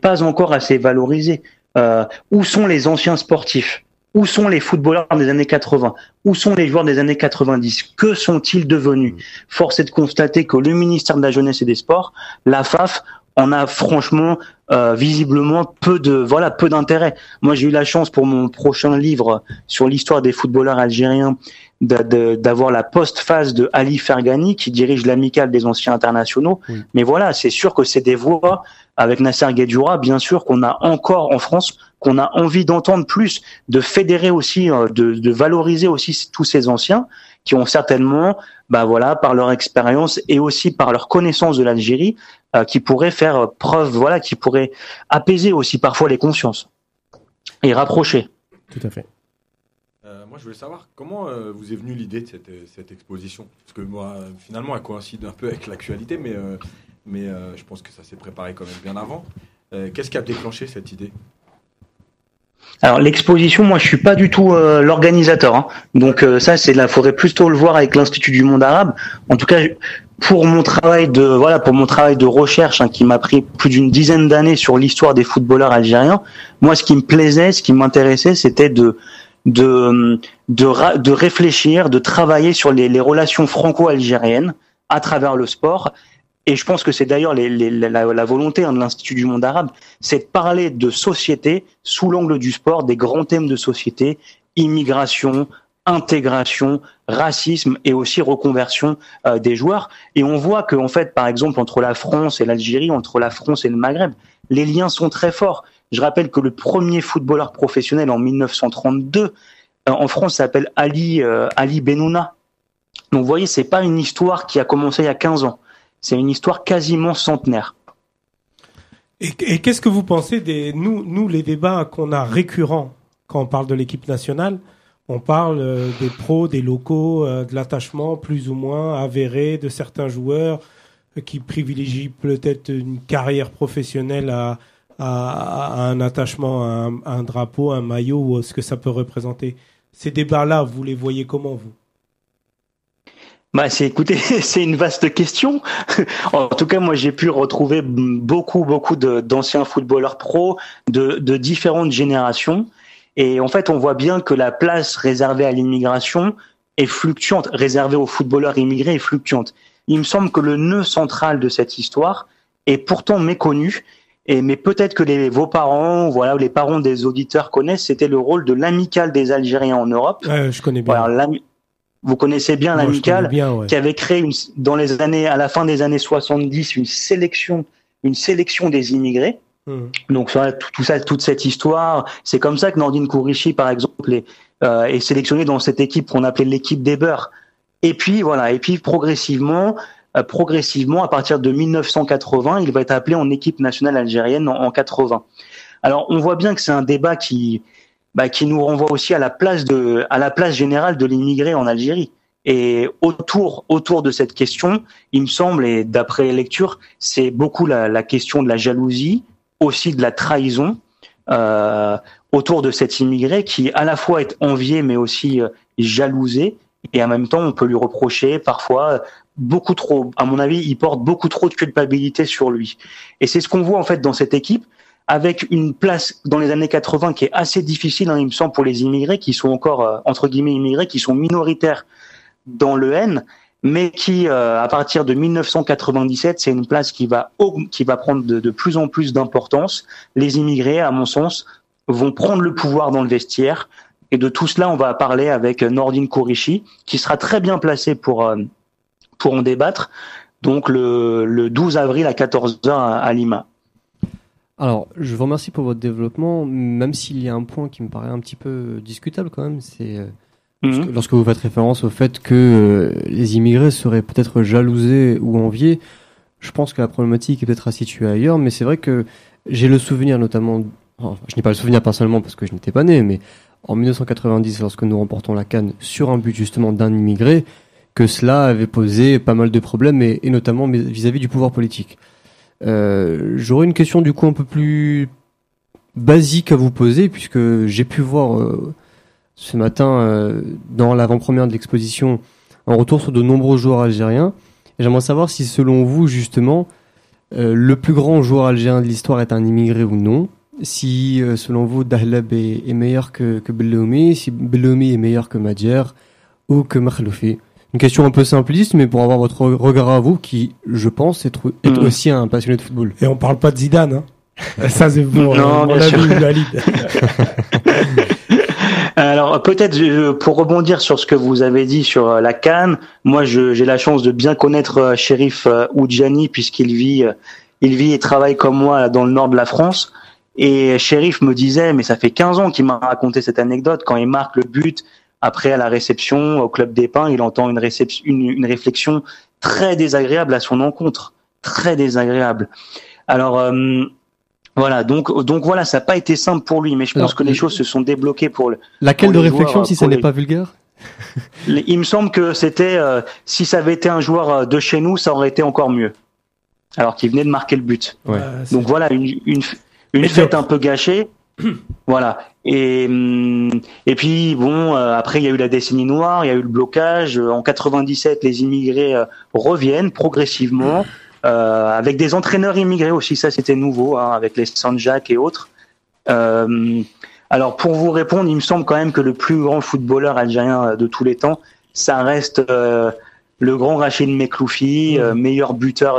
pas encore assez valorisée. Euh, où sont les anciens sportifs? Où sont les footballeurs des années 80 Où sont les joueurs des années 90 Que sont-ils devenus? Force est de constater que le ministère de la Jeunesse et des Sports, la FAF, on a franchement euh, visiblement peu de voilà peu d'intérêt. Moi, j'ai eu la chance pour mon prochain livre sur l'histoire des footballeurs algériens d'avoir la post-phase de Ali Fergani qui dirige l'amicale des anciens internationaux. Mais voilà, c'est sûr que c'est des voix avec Nasser Guedjoura, bien sûr qu'on a encore en France, qu'on a envie d'entendre plus, de fédérer aussi, euh, de, de valoriser aussi tous ces anciens qui ont certainement, bah voilà, par leur expérience et aussi par leur connaissance de l'Algérie, euh, qui pourraient faire preuve, voilà, qui pourraient apaiser aussi parfois les consciences et rapprocher. Tout à fait. Euh, moi, je voulais savoir comment euh, vous est venue l'idée de cette, cette, exposition, parce que moi, finalement, elle coïncide un peu avec l'actualité, mais mais je pense que ça s'est préparé quand même bien avant. Qu'est-ce qui a déclenché cette idée? Alors l'exposition, moi je suis pas du tout euh, l'organisateur, hein. donc euh, ça c'est là, faudrait plutôt le voir avec l'Institut du Monde Arabe. En tout cas, pour mon travail de voilà, pour mon travail de recherche hein, qui m'a pris plus d'une dizaine d'années sur l'histoire des footballeurs algériens, moi ce qui me plaisait, ce qui m'intéressait, c'était de de, de réfléchir, de travailler sur les relations franco-algériennes à travers le sport et je pense que c'est d'ailleurs la, volonté hein, de l'Institut du monde arabe, c'est de parler de société sous l'angle du sport, des grands thèmes de société, immigration, intégration, racisme et aussi reconversion euh, des joueurs. Et on voit que, en fait, par exemple, entre la France et l'Algérie, entre la France et le Maghreb, les liens sont très forts. Je rappelle que le premier footballeur professionnel en 1932 euh, en France s'appelle Ali euh, Ali Benouna. Donc, vous voyez, c'est pas une histoire qui a commencé il y a 15 ans. C'est une histoire quasiment centenaire. Et, qu'est-ce que vous pensez des nous, les débats qu'on a récurrents quand on parle de l'équipe nationale On parle euh, des pros, des locaux, euh, de l'attachement plus ou moins avéré de certains joueurs euh, qui privilégient peut-être une carrière professionnelle à, à, un attachement à un, à un, drapeau, un maillot ou ce que ça peut représenter. Ces débats-là, vous les voyez comment vous? Bah, c'est, écoutez, c'est une vaste question. en tout cas, moi, j'ai pu retrouver beaucoup, beaucoup d'anciens footballeurs pros de, de différentes générations. Et en fait, on voit bien que la place réservée à l'immigration est fluctuante, réservée aux footballeurs immigrés est fluctuante. Il me semble que le nœud central de cette histoire est pourtant méconnu. Et, mais peut-être que les, vos parents, voilà, les parents des auditeurs connaissent, c'était le rôle de l'amicale des Algériens en Europe. je connais bien. Voilà, vous connaissez bien l'amicale qui avait créé une, dans les années, à la fin des années 70, une sélection, une sélection des immigrés. Mmh. Donc tout, ça, toute cette histoire, c'est comme ça que Nordine Kourichi, par exemple, est, euh, est sélectionné dans cette équipe qu'on appelait l'équipe des beurs. Et puis voilà, et puis progressivement, euh, progressivement, à partir de 1980, il va être appelé en équipe nationale algérienne en, en 80. Alors on voit bien que c'est un débat qui bah, qui nous renvoie aussi à la place de, à la place générale de l'immigré en Algérie. Et autour, autour de cette question, il me semble, et d'après lecture, c'est beaucoup la, la, question de la jalousie, aussi de la trahison euh, autour de cet immigré qui à la fois est envié mais aussi euh, jalousé. Et en même temps, on peut lui reprocher parfois beaucoup trop. À mon avis, il porte beaucoup trop de culpabilité sur lui. Et c'est ce qu'on voit en fait dans cette équipe avec une place dans les années 80 qui est assez difficile, hein, il me semble, pour les immigrés qui sont encore, euh, entre guillemets, immigrés, qui sont minoritaires dans le N, mais qui, euh, à partir de 1997, c'est une place qui va, qui va prendre de, plus en plus d'importance. Les immigrés, à mon sens, vont prendre le pouvoir dans le vestiaire. Et de tout cela, on va parler avec Nordine Kourichi, qui sera très bien placé pour, euh, pour en débattre. Donc le, le 12 avril à 14h à Lima. Alors, je vous remercie pour votre développement, même s'il y a un point qui me paraît un petit peu discutable quand même, c'est euh, Mhm. Lorsque vous faites référence au fait que euh, les immigrés seraient peut-être jalousés ou enviés, je pense que la problématique est peut-être à situer ailleurs, mais c'est vrai que j'ai le souvenir notamment, je n'ai pas le souvenir personnellement parce que je n'étais pas né, mais en 1990, lorsque nous remportons la Cannes sur un but justement d'un immigré, que cela avait posé pas mal de problèmes, et, notamment vis-à-vis du pouvoir politique. Euh, J'aurais une question du coup un peu plus basique à vous poser, puisque j'ai pu voir euh, ce matin, euh, dans l'avant-première de l'exposition, un retour sur de nombreux joueurs algériens. J'aimerais savoir si, selon vous, justement, le plus grand joueur algérien de l'histoire est un immigré ou non. Si, selon vous, Dahlab est, meilleur que, que si Belloumi est meilleur que Madjer ou que Makhloufi. Une question un peu simpliste, mais pour avoir votre regard à vous, qui, je pense, est, mm. aussi un passionné de football. Et on parle pas de Zidane, hein Ça, c'est pour non, bien sûr. Alors peut-être euh, pour rebondir sur ce que vous avez dit sur euh, la Cannes, moi j'ai la chance de bien connaître Shérif Oudjani puisqu'il vit, il vit et travaille comme moi dans le nord de la France. Et Shérif me disait, mais ça fait 15 ans qu'il m'a raconté cette anecdote, quand il marque le but, après à la réception au club des Pins, il entend une, réception, une, réflexion très désagréable à son encontre, très désagréable. Alors euh, voilà, donc donc voilà, ça n'a pas été simple pour lui, mais je pense que les choses se sont débloquées pour le. Laquelle de réflexion, si ça n'est pas vulgaire? Il me semble que c'était, euh, si ça avait été un joueur euh, de chez nous, ça aurait été encore mieux. Alors qu'il venait de marquer le but. Ouais. donc voilà, une, une, une fête un peu gâchée. voilà. Et hum, et puis bon, euh, après il y a eu la décennie noire, il y a eu le blocage. En 97, les immigrés euh, reviennent progressivement euh, avec des entraîneurs immigrés aussi. Ça c'était nouveau, hein, avec les Sanjak et autres. alors pour vous répondre, il me semble quand même que le plus grand footballeur algérien de tous les temps, ça reste le grand Rachid Mekloufi, mmh. meilleur buteur,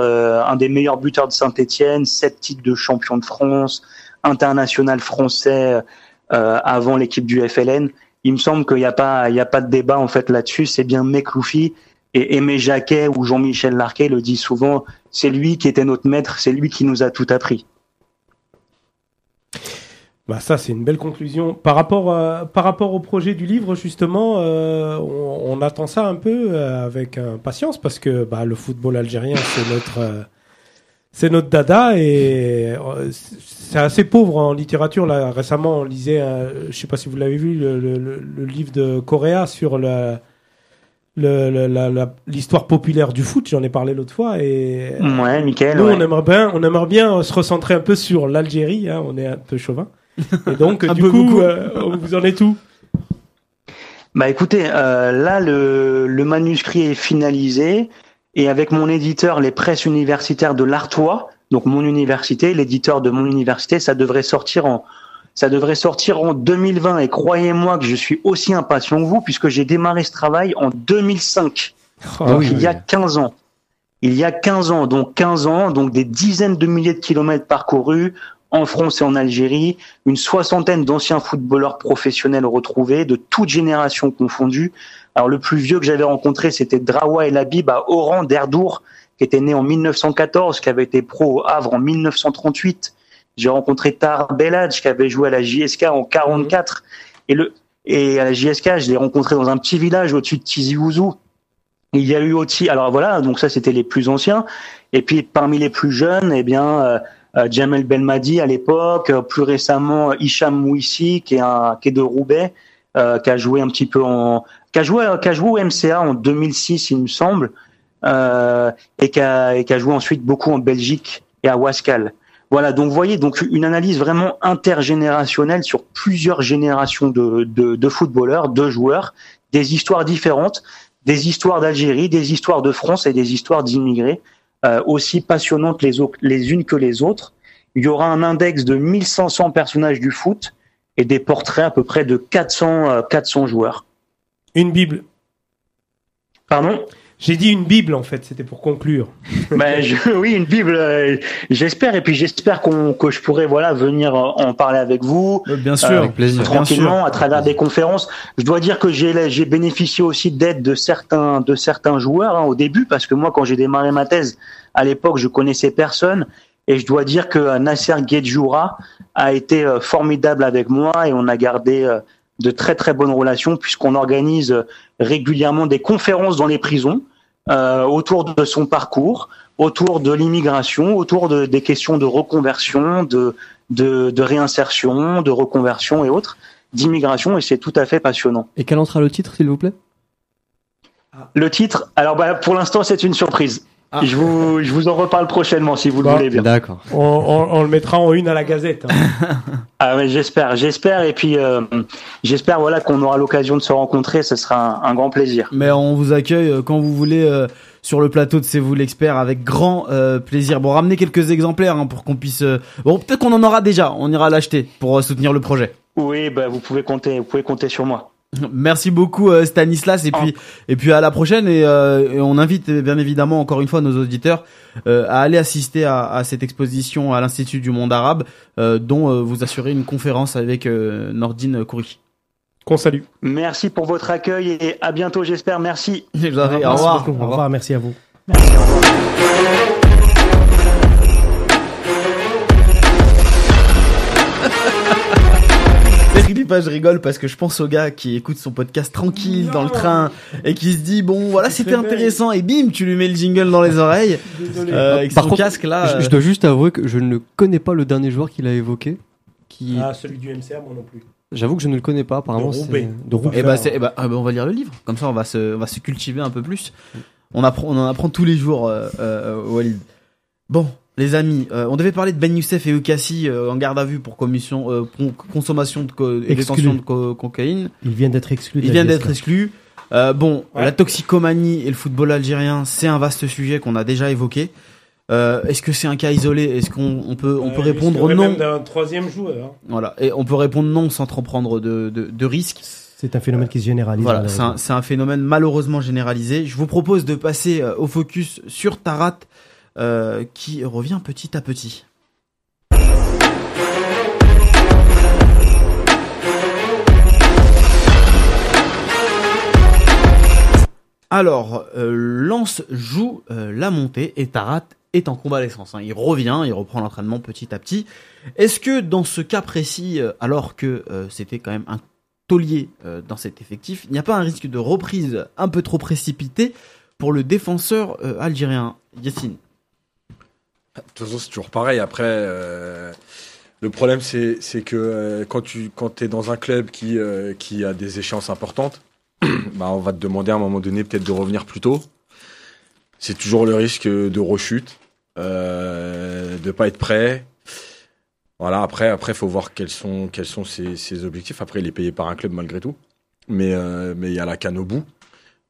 un des meilleurs buteurs de Saint-Étienne, sept titres de champion de France, international français euh, avant l'équipe du FLN. Il me semble qu'il n'y a pas, de débat en fait là-dessus. C'est bien Mekloufi et Aimé Jacquet ou Jean-Michel Larquet le dit souvent. C'est lui qui était notre maître, c'est lui qui nous a tout appris. Bah ça c'est une belle conclusion. Par rapport euh, au projet du livre justement, euh, on, attend ça un peu avec impatience parce que bah, le football algérien c'est notre c'est notre dada et euh, c'est assez pauvre en littérature. Là, récemment, on lisait, je sais pas si vous l'avez vu, le, livre de Correa sur la, l'histoire populaire du foot. J'en ai parlé l'autre fois et ouais, Michael, nous on aimerait bien, on aimerait bien se recentrer un peu sur l'Algérie. Hein, on est un peu chauvin. Et donc, du coup, euh, vous en êtes où? Bah écoutez, euh, là le, le manuscrit est finalisé et avec mon éditeur, les presses universitaires de l'Artois, donc mon université, l'éditeur de mon université, ça devrait sortir en ça devrait sortir en 2020 et croyez-moi que je suis aussi impatient que vous puisque j'ai démarré ce travail en 2005. donc il y a 15 ans. Il y a 15 ans, donc 15 ans, donc des dizaines de milliers de kilomètres parcourus en France et en Algérie, une soixantaine d'anciens footballeurs professionnels retrouvés, de toutes générations confondues, alors le plus vieux que j'avais rencontré, c'était Drawa El Habib à Oran d'Erdour, qui était né en 1914, qui avait été pro au Havre en 1938. J'ai rencontré Tar Beladj, qui avait joué à la JSK en 44. Et le et à la JSK, je l'ai rencontré dans un petit village au-dessus de Tizi Ouzou. Il y a eu aussi, alors voilà, donc ça c'était les plus anciens. Et puis parmi les plus jeunes, eh bien euh, euh Jamel Belmadi à l'époque, plus récemment Hicham Mouissi qui est un qui est de Roubaix, euh, qui a joué un petit peu en qui a joué, qui a joué au MCA en 2006, il me semble, euh, et, qui a, et joué ensuite beaucoup en Belgique et à Wascal. Voilà, donc vous voyez, donc une analyse vraiment intergénérationnelle sur plusieurs générations de, de, de footballeurs, de joueurs, des histoires différentes, des histoires d'Algérie, des histoires de France et des histoires d'immigrés, euh, aussi passionnantes les, les unes que les autres. Il y aura un index de 1500 personnages du foot et des portraits à peu près de 400, 400 euh, joueurs. Une Bible. Pardon? J'ai dit une Bible en fait, c'était pour conclure. ben, oui, une Bible. Euh, j'espère et puis j'espère qu'on que je pourrai voilà venir en parler avec vous. Euh, bien sûr, avec plaisir. Tranquillement à travers des conférences. Je dois dire que j'ai j'ai bénéficié aussi d'aide de certains de certains joueurs hein, au début parce que moi quand j'ai démarré ma thèse à l'époque je connaissais personne et je dois dire que Nasser Guedjoura a été euh, formidable avec moi et on a gardé de très très bonnes relations puisqu'on organise régulièrement des conférences dans les prisons euh, autour de son parcours, autour de l'immigration, autour de, des questions de reconversion, de, de, de réinsertion, de reconversion et autres, d'immigration, et c'est tout à fait passionnant. Et quel en sera le titre, s'il vous plaît? Le titre, alors bah, pour l'instant c'est une surprise. Ah. Je, vous, je vous en reparle prochainement si vous le voulez bien. D'accord. On, on- on le mettra en une à la Gazette. hein. Ah ouais, j'espère, j'espère, et puis euh, j'espère voilà qu'on aura l'occasion de se rencontrer, ce sera un, un grand plaisir. Mais on vous accueille euh, quand vous voulez euh, sur le plateau de C'est vous l'expert avec grand euh, plaisir. Bon, ramenez quelques exemplaires hein, pour qu'on puisse. euh, Bon, peut-être qu'on en aura déjà. On ira l'acheter pour euh, soutenir le projet. Oui, bah, vous pouvez compter, vous pouvez compter sur moi. Merci beaucoup euh, Stanislas et puis et puis à la prochaine et, euh, et on invite euh, bien évidemment encore une fois nos auditeurs euh, à aller assister à, à cette exposition à l'Institut du monde arabe euh, dont euh, vous assurez une conférence avec euh, Nordine Kouri. Qu'on salue. Merci pour votre accueil et à bientôt, j'espère. Merci. Au Merci revoir. beaucoup. Au revoir, merci à vous. Philippe, je rigole parce que je pense au gars qui écoute son podcast tranquille dans le train et qui se dit bon voilà c'était intéressant et bim tu lui mets le jingle dans les oreilles euh, avec Par son contre, casque là. Je, je dois juste avouer que je ne connais pas le dernier joueur qu'il a évoqué. Qui... Ah, celui du MCR, moi non plus. J'avoue que je ne le connais pas. Apparemment, De c'est Roubaix. de Roubaix. Et bah, c'est, bah, ah bah, on va lire le livre. Comme ça, on va se, on va se cultiver un peu plus. On apprend, on en apprend tous les jours, euh, euh, Walid. Bon, les amis, euh, on devait parler de Ben Youssef et Ukassi euh, en garde à vue pour commission, euh, con- consommation de co- et Exclu. détention de co- cocaïne. Il vient d'être exclu. de Ils viennent d'être exclus. Euh, bon, Ouais. la toxicomanie et le football algérien, c'est un vaste sujet qu'on a déjà évoqué. Euh, est-ce que c'est un cas isolé? Est-ce qu'on on peut, on peut Euh, répondre il serait non même d'un troisième joueur. hein. Voilà, et on peut répondre non sans trop prendre de, de, de risques. C'est un phénomène qui se généralise. Voilà, c'est un, un phénomène malheureusement généralisé. Je vous propose de passer au focus sur Tarat, euh, qui revient petit à petit. Alors, euh, Lance joue euh, la montée et Tarat est en convalescence. hein. Il revient, il reprend l'entraînement petit à petit. Est-ce que dans ce cas précis, alors que c'était quand même un taulier dans cet effectif, il n'y a pas un risque de reprise un peu trop précipité pour le défenseur algérien Yassine De toute façon, c'est toujours pareil. Après, euh, le problème, c'est que euh, quand tu quand es dans un club qui, euh, qui a des échéances importantes, bah, on va te demander à un moment donné peut-être de revenir plus tôt. C'est toujours le risque de rechute, euh, de pas être prêt. Voilà, après, après, faut voir quels sont, quels sont ses, objectifs. Après, il est payé par un club malgré tout. Mais, mais il y a la canne au bout.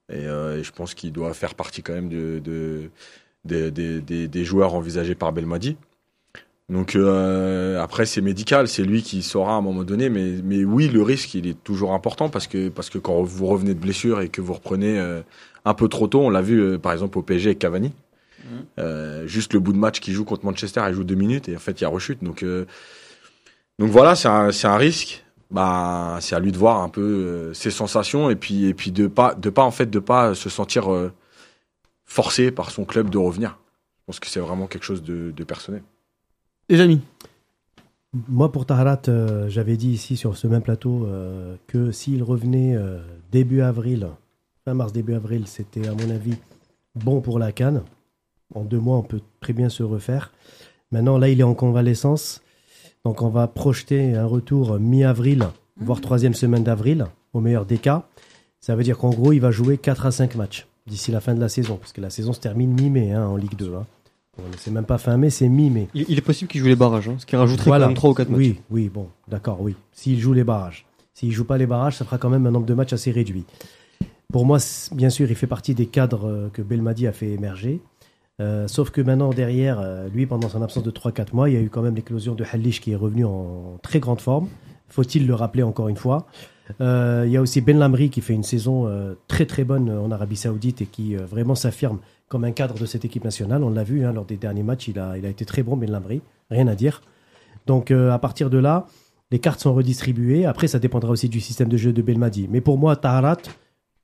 Et, je pense qu'il doit faire partie quand même de, de, des, des, des, des joueurs envisagés par Belmadi. Donc euh, après c'est médical, c'est lui qui saura à un moment donné, mais, mais oui le risque il est toujours important parce que parce que quand vous revenez de blessure et que vous reprenez euh, un peu trop tôt, on l'a vu euh, par exemple au PSG avec Cavani, Euh, juste le bout de match qu'il joue contre Manchester, il joue deux minutes et en fait il y a rechute. Donc donc voilà c'est un c'est un risque. Bah c'est à lui de voir un peu ses sensations et puis et puis de pas de pas en fait de pas se sentir forcé par son club de revenir. Je pense que c'est vraiment quelque chose de, de personnel. Les amis Moi, pour Taharat, euh, j'avais dit ici sur ce même plateau euh, que s'il revenait euh, début avril, fin mars, début avril, c'était à mon avis bon pour la Cannes. En deux mois, on peut très bien se refaire. Maintenant, là, il est en convalescence. Donc, on va projeter un retour mi-avril, voire troisième semaine d'avril, au meilleur des cas. Ça veut dire qu'en gros, il va jouer 4 à 5 matchs d'ici la fin de la saison, parce que la saison se termine mi-mai hein, en Ligue 2. Hein. Bon, C'est même pas fin mai, c'est mi-mai. Il, il est possible qu'il joue les barrages, hein, ce qui rajouterait Voilà. quand même 3 ou 4 matchs. Oui, oui, bon, d'accord, oui. S'il joue les barrages. S'il joue pas les barrages, ça fera quand même un nombre de matchs assez réduit. Pour moi, bien sûr, il fait partie des cadres euh, que Belmadi a fait émerger. Euh, sauf que maintenant, derrière, euh, lui, pendant son absence de 3-4 mois, il y a eu quand même l'éclosion de Halish qui est revenu en très grande forme. Faut-il le rappeler encore une fois? Il y a aussi Ben Lamri qui fait une saison euh, très très bonne en Arabie Saoudite et qui euh, vraiment s'affirme comme un cadre de cette équipe nationale. On l'a vu hein, lors des derniers matchs, il a, il a été très bon, Ben Lamri. Rien à dire. Donc euh, à partir de là, les cartes sont redistribuées. Après, ça dépendra aussi du système de jeu de Belmadi. Mais pour moi, Taharat,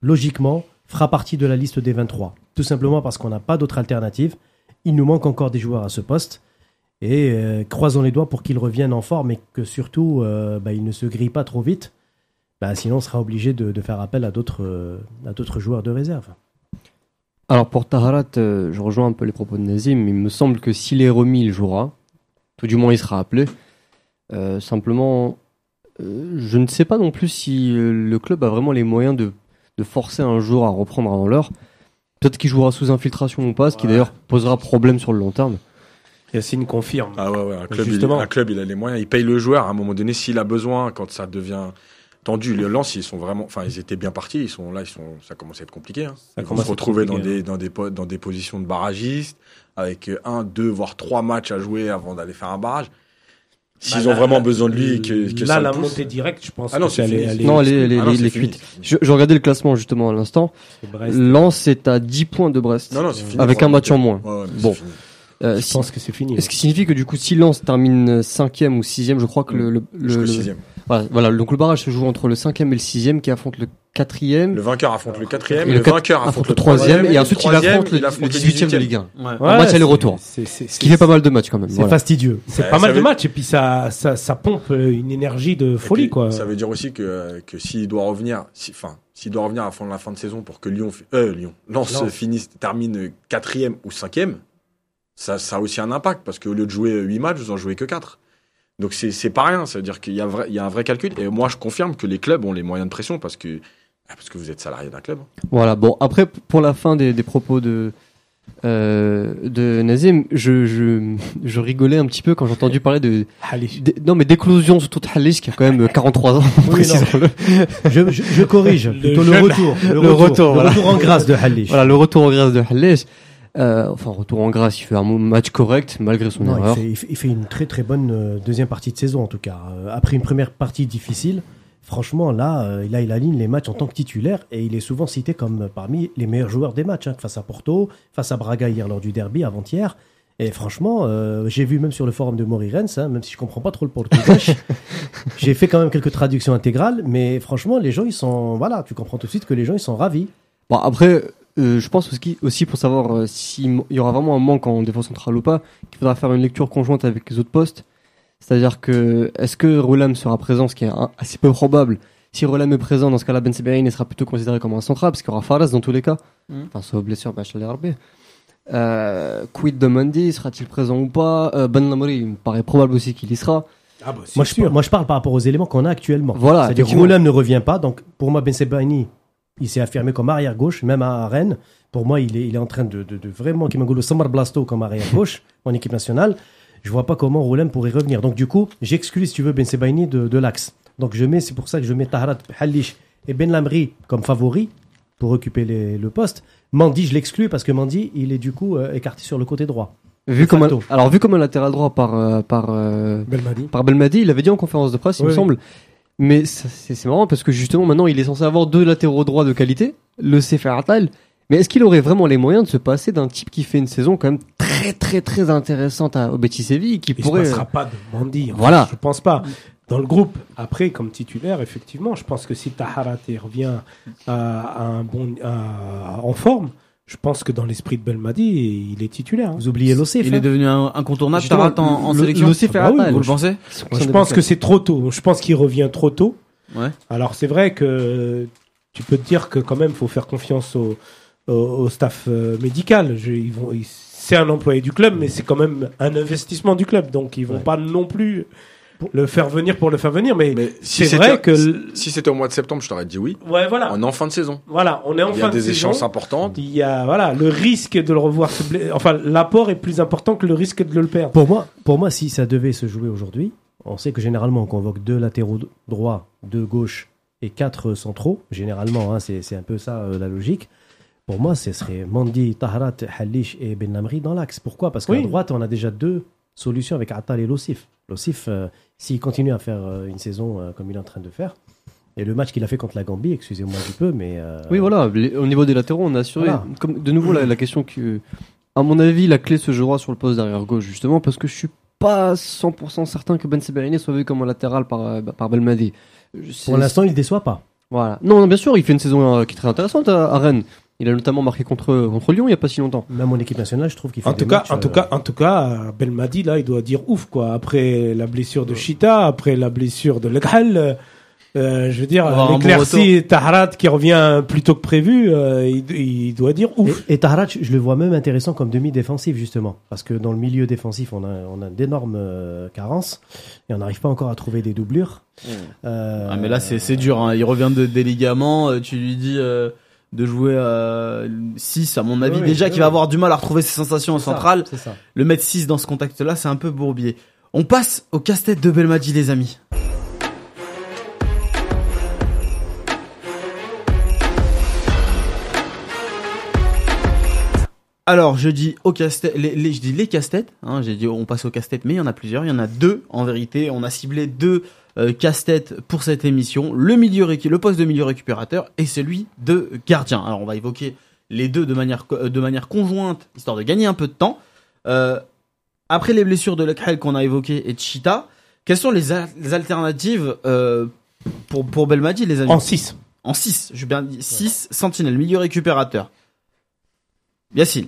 logiquement, fera partie de la liste des 23. Tout simplement parce qu'on n'a pas d'autre alternative. Il nous manque encore des joueurs à ce poste. Et euh, croisons les doigts pour qu'il revienne en forme et que surtout, euh, bah, il ne se grille pas trop vite. Bah, sinon on sera obligé de, de faire appel à d'autres euh, à d'autres joueurs de réserve. Alors pour Taharat, euh, je rejoins un peu les propos de Nazim. Il me semble que s'il est remis, il jouera. Tout du moins, il sera appelé. Euh, simplement, euh, je ne sais pas non plus si le club a vraiment les moyens de, de forcer un joueur à reprendre avant l'heure. Peut-être qu'il jouera sous infiltration ou pas, ce qui Ouais. d'ailleurs posera problème sur le long terme. Yacine confirme. Ah ouais, ouais, un club, Justement. il, un club, il a les moyens, il paye le joueur à un moment donné s'il a besoin, quand ça devient tendu. Les Lens, ils sont vraiment, enfin, ils étaient bien partis, ils sont là, ils sont, ça commence à être compliqué. Hein. Ça Ils vont se retrouver dans des, dans des, dans des positions de barragistes, avec euh, un, deux, voire trois matchs à jouer avant d'aller faire un barrage. S'ils Bah, ont là, vraiment besoin de lui, que, que là, ça le la pousse. montée directe, je pense Ah non, c'est elle est- fini. elle est- Non, les, les, Ah non, les-. Je, je regardais le classement justement à l'instant. c'est Brest. Lens est à 10 points de Brest. Non, non, c'est fini. Avec un match en moins. Ouais, ouais, mais Bon. c'est fini. Euh, Je si- pense que c'est fini. Ce qui signifie que du coup, si Lens termine cinquième ou sixième, je crois que le, le, le- le- sixième. Voilà, voilà, donc le barrage se joue entre le cinquième et le sixième qui affronte le quatrième. Le vainqueur affronte le quatrième, Et le, le quatre- vainqueur affronte affronte le troisième, et le ensuite il affronte le, il affronte le 18e de 18e. Ligue 1. Ouais. Match c'est- aller-retour. Ce qui fait pas mal de matchs quand même. C'est Voilà. fastidieux. C'est Ouais, pas ça mal de veut- matchs et puis ça, ça, ça pompe euh, une énergie de folie puis, quoi. Ça veut dire aussi que, que s'il doit revenir, si- enfin, s'il doit revenir à fond de la fin de saison pour que Lyon, euh, Lyon, Lens finisse, termine quatrième ou cinquième, ça, ça a aussi un impact parce qu'au lieu de jouer 8 matchs, vous en jouez que 4. Donc c'est, c'est pas rien, ça veut dire qu'il y a, vrai, il y a un vrai calcul. Et moi, je confirme que les clubs ont les moyens de pression parce que, ah, parce que vous êtes salarié d'un club. Voilà. Bon, après pour la fin des, des propos de euh, de Nazim, je, je je rigolais un petit peu quand j'ai entendu parler de Allez, d- non mais d'éclosion sur toute Halich qui a quand même 43 ans. non. précisons-le. Je, je, je corrige. Le plutôt le jeune- retour. Le, le retour, retour, voilà. retour en grâce de Hallish. Voilà le retour en grâce de Halich. Euh, enfin retour en grâce, il fait un match correct malgré son Non, erreur. il fait- il fait une très très bonne euh, deuxième partie de saison en tout cas. Euh, après une première partie difficile, franchement là, là il aligne les matchs en tant que titulaire et il est souvent cité comme parmi les meilleurs joueurs des matchs. hein, face à Porto, face à Braga hier lors du derby avant-hier. Et franchement, euh, j'ai vu même sur le forum de Mori Rens, hein, même si je comprends pas trop le portugais, j'ai fait quand même quelques traductions intégrales, mais franchement les gens ils sont, voilà, tu comprends tout de suite que les gens ils sont ravis. Bon après, euh, je pense aussi, aussi pour savoir euh, s'il y aura vraiment un manque en défense centrale ou pas, qu'il faudra faire une lecture conjointe avec les autres postes. C'est-à-dire que est-ce que Roulam sera présent, ce qui est un- assez peu probable. Si Roulam est présent, dans ce cas-là, Ben Sebaini sera plutôt considéré comme un central, parce qu'il y aura Faras dans tous les cas. Mhm. Enfin, sauf blessure, bah, RB. Euh, quid de Mendy, sera-t-il présent ou pas? Euh, Ben Lamori, il me paraît probable aussi qu'il y sera. ah bah, Moi je, sûr. moi je parle par rapport aux éléments qu'on a actuellement. Voilà, C'est-à-dire ne revient pas. Donc pour moi, Ben Sebaini, il s'est affirmé comme arrière gauche, même à Rennes. Pour moi, il est, il est en train de, de, de vraiment Kimangolo Samar Blasto comme arrière gauche en équipe nationale. Je vois pas comment Roulam pourrait revenir. Donc du coup, j'exclus si tu veux Ben Sebaini de, de l'axe. Donc je mets, c'est pour ça que je mets Taharat Halish et Ben Lamri comme favoris pour occuper les- le poste. Mandi, je l'exclus parce que Mandi, il est du coup euh, écarté sur le côté droit. Vu comme un, alors, vu comme un latéral droit par, euh, par, euh, Belmadi. par Belmadi, il avait dit en conférence de presse, il me oui. semble. Mais c'est marrant parce que justement maintenant il est censé avoir deux latéraux droits de qualité, le CFR Atal. Mais est-ce qu'il aurait vraiment les moyens de se passer d'un type qui fait une saison quand même très très très intéressante à, au Betis Séville, qui Il pourrait se passera pas de Mandy. Enfin, Voilà. Je pense pas. Dans le groupe, après, comme titulaire, effectivement, je pense que si Taharate revient à, à un bon, à- en forme, je pense que dans l'esprit de Belmadi, il est titulaire. hein. Vous oubliez l'OCF. Il est devenu un incontournable, Tarat, en, en le- sélection. le CFR Ah bah oui, Vous le pensez je pense que c'est trop tôt. Je pense qu'il revient trop tôt. Ouais. Alors, c'est vrai que tu peux te dire que quand même, faut faire confiance au, au, au staff euh, médical. Je- ils vont, ils- c'est un employé du club, mais c'est quand même un investissement du club. Donc, ils vont Ouais. pas non plus le faire venir pour le faire venir. Mais, Mais si c'est vrai c'était- que. l- Si c'était au mois de septembre, je t'aurais dit oui. Ouais, voilà. En en fin de saison. Voilà, on est en Il y fin a de des saison. échéances importantes. Il y a voilà le risque de le revoir se blesser. Enfin, l'apport est plus important que le risque de le perdre. Pour moi, pour moi, si ça devait se jouer aujourd'hui, on sait que généralement on convoque deux latéraux droits, deux gauches et quatre centraux. Généralement, hein, c'est c'est un peu ça euh, la logique. Pour moi, ce serait Mandi, Taharat, Halish et Ben Lamri dans l'axe. Pourquoi? Parce qu'à Oui. droite, on a déjà deux solutions avec Atal et Lossif. Lossif, euh, s'il continue à faire euh, une saison euh, comme il est en train de faire, et le match qu'il a fait contre la Gambie, excusez-moi du peu, mais euh, Oui, voilà. les- au niveau des latéraux, on a assuré. Voilà. Comme, de nouveau, la, la question que, à mon avis, la clé se jouera sur le poste d'arrière gauche, justement, parce que je suis pas 100% certain que Ben Sebaini soit vu comme un latéral par, par Belmadi. Pour l'instant, il déçoit pas. Voilà. Non, non, bien sûr, il fait une saison qui est très intéressante à, à Rennes. Il a notamment marqué contre, contre Lyon il y a pas si longtemps. Même en équipe nationale, je trouve qu'il fait En des tout cas, matchs, en tout euh, cas, en tout cas, Belmadi là, il doit dire ouf quoi. Après la blessure de Chita, après la blessure de Leghal, euh, je veux dire, avoir un bon l'éclairci Tahrat qui revient plus tôt que prévu, euh, il, il doit dire ouf. Et, et Tahrat, je le vois même intéressant comme demi-défensif, justement. Parce que dans le milieu défensif, on a, on a d'énormes euh, carences. Et on n'arrive pas encore à trouver des doublures. Euh, Ah, mais là, c'est c'est dur. Hein. Il revient de, des ligaments. euh, Tu lui dis euh, de jouer à 6, à mon avis, Oui, déjà oui, qu'il va avoir du mal à retrouver ses sensations en centrale. Ça. Le mettre 6 dans ce contexte-là, c'est un peu bourbier. On passe au casse-tête de Belmadi, les amis. Alors, je dis au casse-tête, les, les- je dis les casse-têtes. Hein, J'ai dit on passe au casse-tête, mais il y en a plusieurs. Il y en a deux en vérité. On a ciblé deux euh, casse-têtes pour cette émission. Le milieu, le poste de milieu récupérateur et celui de gardien. Alors, on va évoquer les deux de manière de manière conjointe, histoire de gagner un peu de temps. Euh, après les blessures de Lekhel qu'on a évoquées et de Chita, quelles sont les, al- les alternatives euh, pour, pour Belmadi, les amis? En 6. En 6, je bien dit 6 sentinelles, milieu récupérateur. Yacine.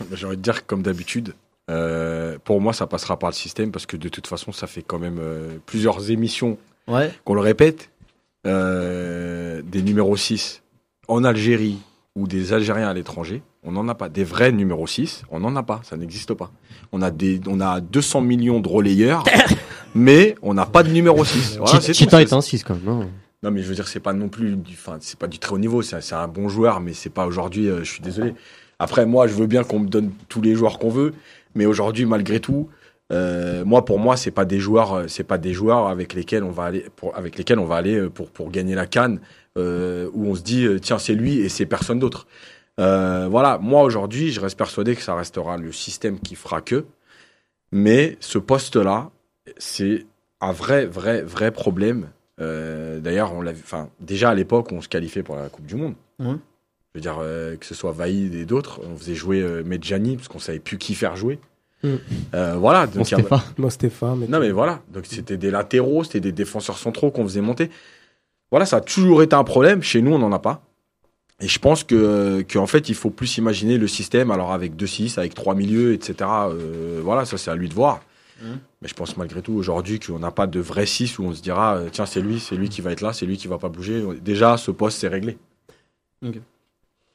Bah, J'ai envie de dire que comme d'habitude, euh, pour moi, ça passera par le système parce que de toute façon, ça fait quand même euh, plusieurs émissions Ouais. qu'on le répète. euh, des numéros 6 en Algérie ou des Algériens à l'étranger, on n'en a pas. Des vrais numéros 6, on n'en a pas. Ça n'existe pas. On a, des, on a 200 millions de relayeurs, mais on n'a pas de numéro 6. Voilà, tout. Chita est un 6 quand même. hein. Non, mais je veux dire, c'est pas non plus, du- enfin, c'est pas du très haut niveau. C'est c'est un bon joueur, mais c'est pas aujourd'hui. euh, je suis désolé. Après, moi, je veux bien qu'on me donne tous les joueurs qu'on veut, mais aujourd'hui, malgré tout, euh, moi, pour moi, c'est pas des joueurs, euh, c'est pas des joueurs avec lesquels on va aller, pour, avec lesquels on va aller euh, pour pour gagner la canne, où on se dit, tiens, c'est lui et c'est personne d'autre. Voilà, moi aujourd'hui, je reste persuadé que ça restera le système qui fera que, mais ce poste-là, c'est un vrai, vrai, vrai problème. D'ailleurs, on l'a. Enfin, déjà à l'époque, on se qualifiait pour la Coupe du Monde. Ouais. Je veux dire euh, que ce soit Vaïd et d'autres, on faisait jouer euh, Medjani parce qu'on savait plus qui faire jouer. Mm. Euh, voilà. Donc, a- Stéphane. Moi, Stéphane. mais- non mais voilà, donc c'était des latéraux, c'était des défenseurs centraux qu'on faisait monter. Voilà, ça a toujours été un problème. Chez nous, on n'en a pas. Et je pense que qu'en fait, il faut plus imaginer le système, alors avec 2-6, avec trois milieux, etc. Euh, voilà, ça c'est à lui de voir. Mhm. Mais je pense malgré tout aujourd'hui qu'on n'a pas de vrai 6 où on se dira tiens c'est lui, c'est lui qui va être là, c'est lui qui va pas bouger. Déjà, ce poste c'est réglé.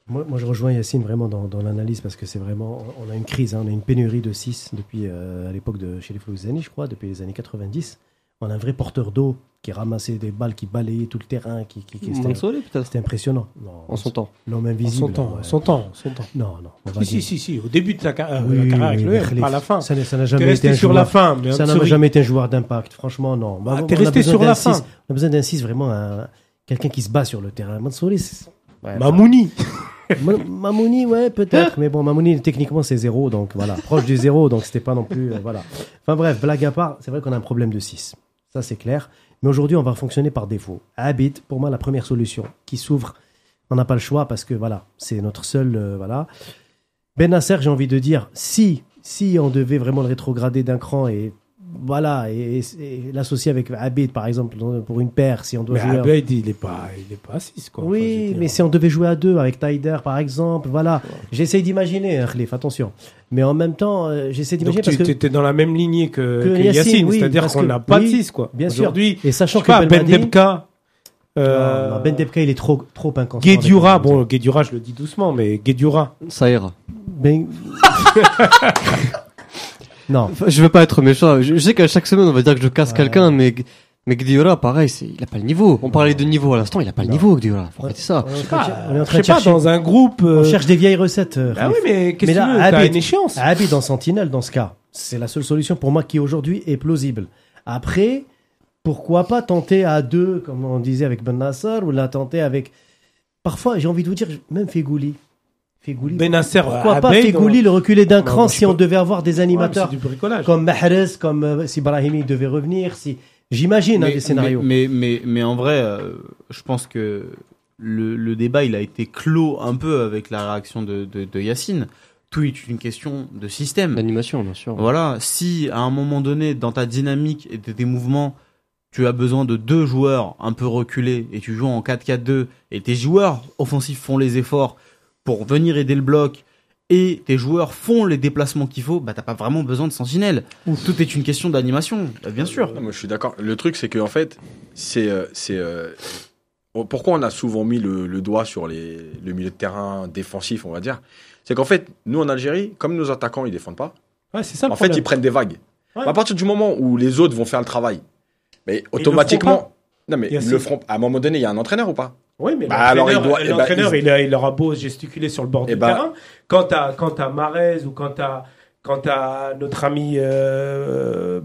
Moi, moi, je rejoins Yacine vraiment dans, dans l'analyse parce que c'est vraiment. On a une crise, hein, on a une pénurie de 6 depuis euh, à l'époque de chez les Flouzani, je crois, depuis les années 90. On a un vrai porteur d'eau qui ramassait des balles, qui balayait tout le terrain, qui, qui, qui- c'était, Mansouri, peut-être. c'était impressionnant. Non, En son temps. L'homme En invisible. son temps, ouais. son temps, son temps. Non, non. on va Si, si, dire- si, si, au début de sa car- euh, Oui, la carrière avec oui, le pas à la fin. Ça n'a ça n'a T'es jamais été resté un sur joueur- la fin, mais Ça n'a jamais été un joueur d'impact. Franchement, non. Bah, Ah, on t'es a resté besoin sur d'un la six. fin. On a besoin d'un 6, vraiment, un- quelqu'un qui se bat sur le terrain. Mansouri, c'est- ouais, Mamouni. Ma- Mamouni, ouais, peut-être. mais bon, Mamouni, techniquement, c'est zéro. Donc voilà, proche du zéro. Donc c'était pas non plus. euh, voilà. Enfin bref, blague à part, c'est vrai qu'on a un problème de 6. Ça, c'est clair. Mais aujourd'hui, on va fonctionner par défaut. Habit, pour moi, la première solution qui s'ouvre. On n'a pas le choix parce que voilà, c'est notre seul. euh, voilà. Ben Nasser, j'ai envie de dire, si, si on devait vraiment le rétrograder d'un cran et. Voilà, et, et l'associer avec Abid, par exemple, pour une paire, si on doit Mais jouer. Abed, il est pas, il est pas à 6, quoi. Oui, mais si on devait jouer à deux avec Tyder, par exemple, voilà. J'essaye d'imaginer, hein, Khalif, attention. Mais en même temps, euh, j'essaie d'imaginer tu parce que. étais dans la même lignée que, que que Yacine, Yacine, oui, c'est-à-dire qu'on n'a pas de oui, 6, quoi. bien sûr. Et sachant je sais que pas, Ben Debka, euh, Non, non, Ben Debka, il est trop, trop le bon, Guedjura, je le dis doucement, mais Guedjura. Ça ira. Ben- non. Enfin, je veux pas être méchant. Je, je sais qu'à chaque semaine, on va dire que je casse Ouais. quelqu'un, mais, mais Gdiora, pareil, c'est, il a pas le niveau. On parlait de niveau à l'instant, il a pas le Non. niveau, Gdiora. Faut arrêter ça. On est en Je sais train de pas, cher- on est en je train sais de pas, chercher. dans un groupe. On euh, cherche des vieilles recettes. euh, Ah oui, mais qu'est-ce que là, tu veux une échéance. Abid en sentinelle, dans ce cas, c'est la seule solution pour moi qui aujourd'hui est plausible. Après, pourquoi pas tenter à deux, comme on disait avec Ben Nasser, ou la tenter avec. Parfois, j'ai envie de vous dire, même Fegouli. Fegouli. Benasser, Pourquoi pas Fegouli le reculer d'un cran si on devait avoir des animateurs comme Mahrez, comme euh, si Brahimi devait revenir, si. J'imagine hein, des scénarios. Mais, mais, mais, mais en vrai, euh, je pense que le, le débat, il a été clos un peu avec la réaction de, de, de Yacine. Tout est une question de système. L'animation, bien sûr. Voilà, si à un moment donné, dans ta dynamique et tes mouvements, tu as besoin de deux joueurs un peu reculés et tu joues en 4-4-2 et tes joueurs offensifs font les efforts pour venir aider le bloc et tes joueurs font les déplacements qu'il faut, bah t'as pas vraiment besoin de sentinelle. Tout est une question d'animation, bah, bien sûr. Non, moi, je suis d'accord. Le truc, c'est que en fait, c'est euh, c'est euh, pourquoi on a souvent mis le, le doigt sur les, le milieu de terrain défensif, on va dire? C'est qu'en fait, nous en Algérie, comme nos attaquants ils défendent pas, Ouais, c'est ça le en fait problème. ils prennent des vagues. Ouais. À partir du moment où les autres vont faire le travail, mais automatiquement, non mais le feront. À un moment donné, il y a un entraîneur ou pas? Oui, mais Bah, il eh ben, l'entraîneur, il- il, a- il aura beau gesticuler sur le bord Eh du ben- terrain. Quand t'as, quand t'as Marez ou quand t'as, quand t'as notre ami euh,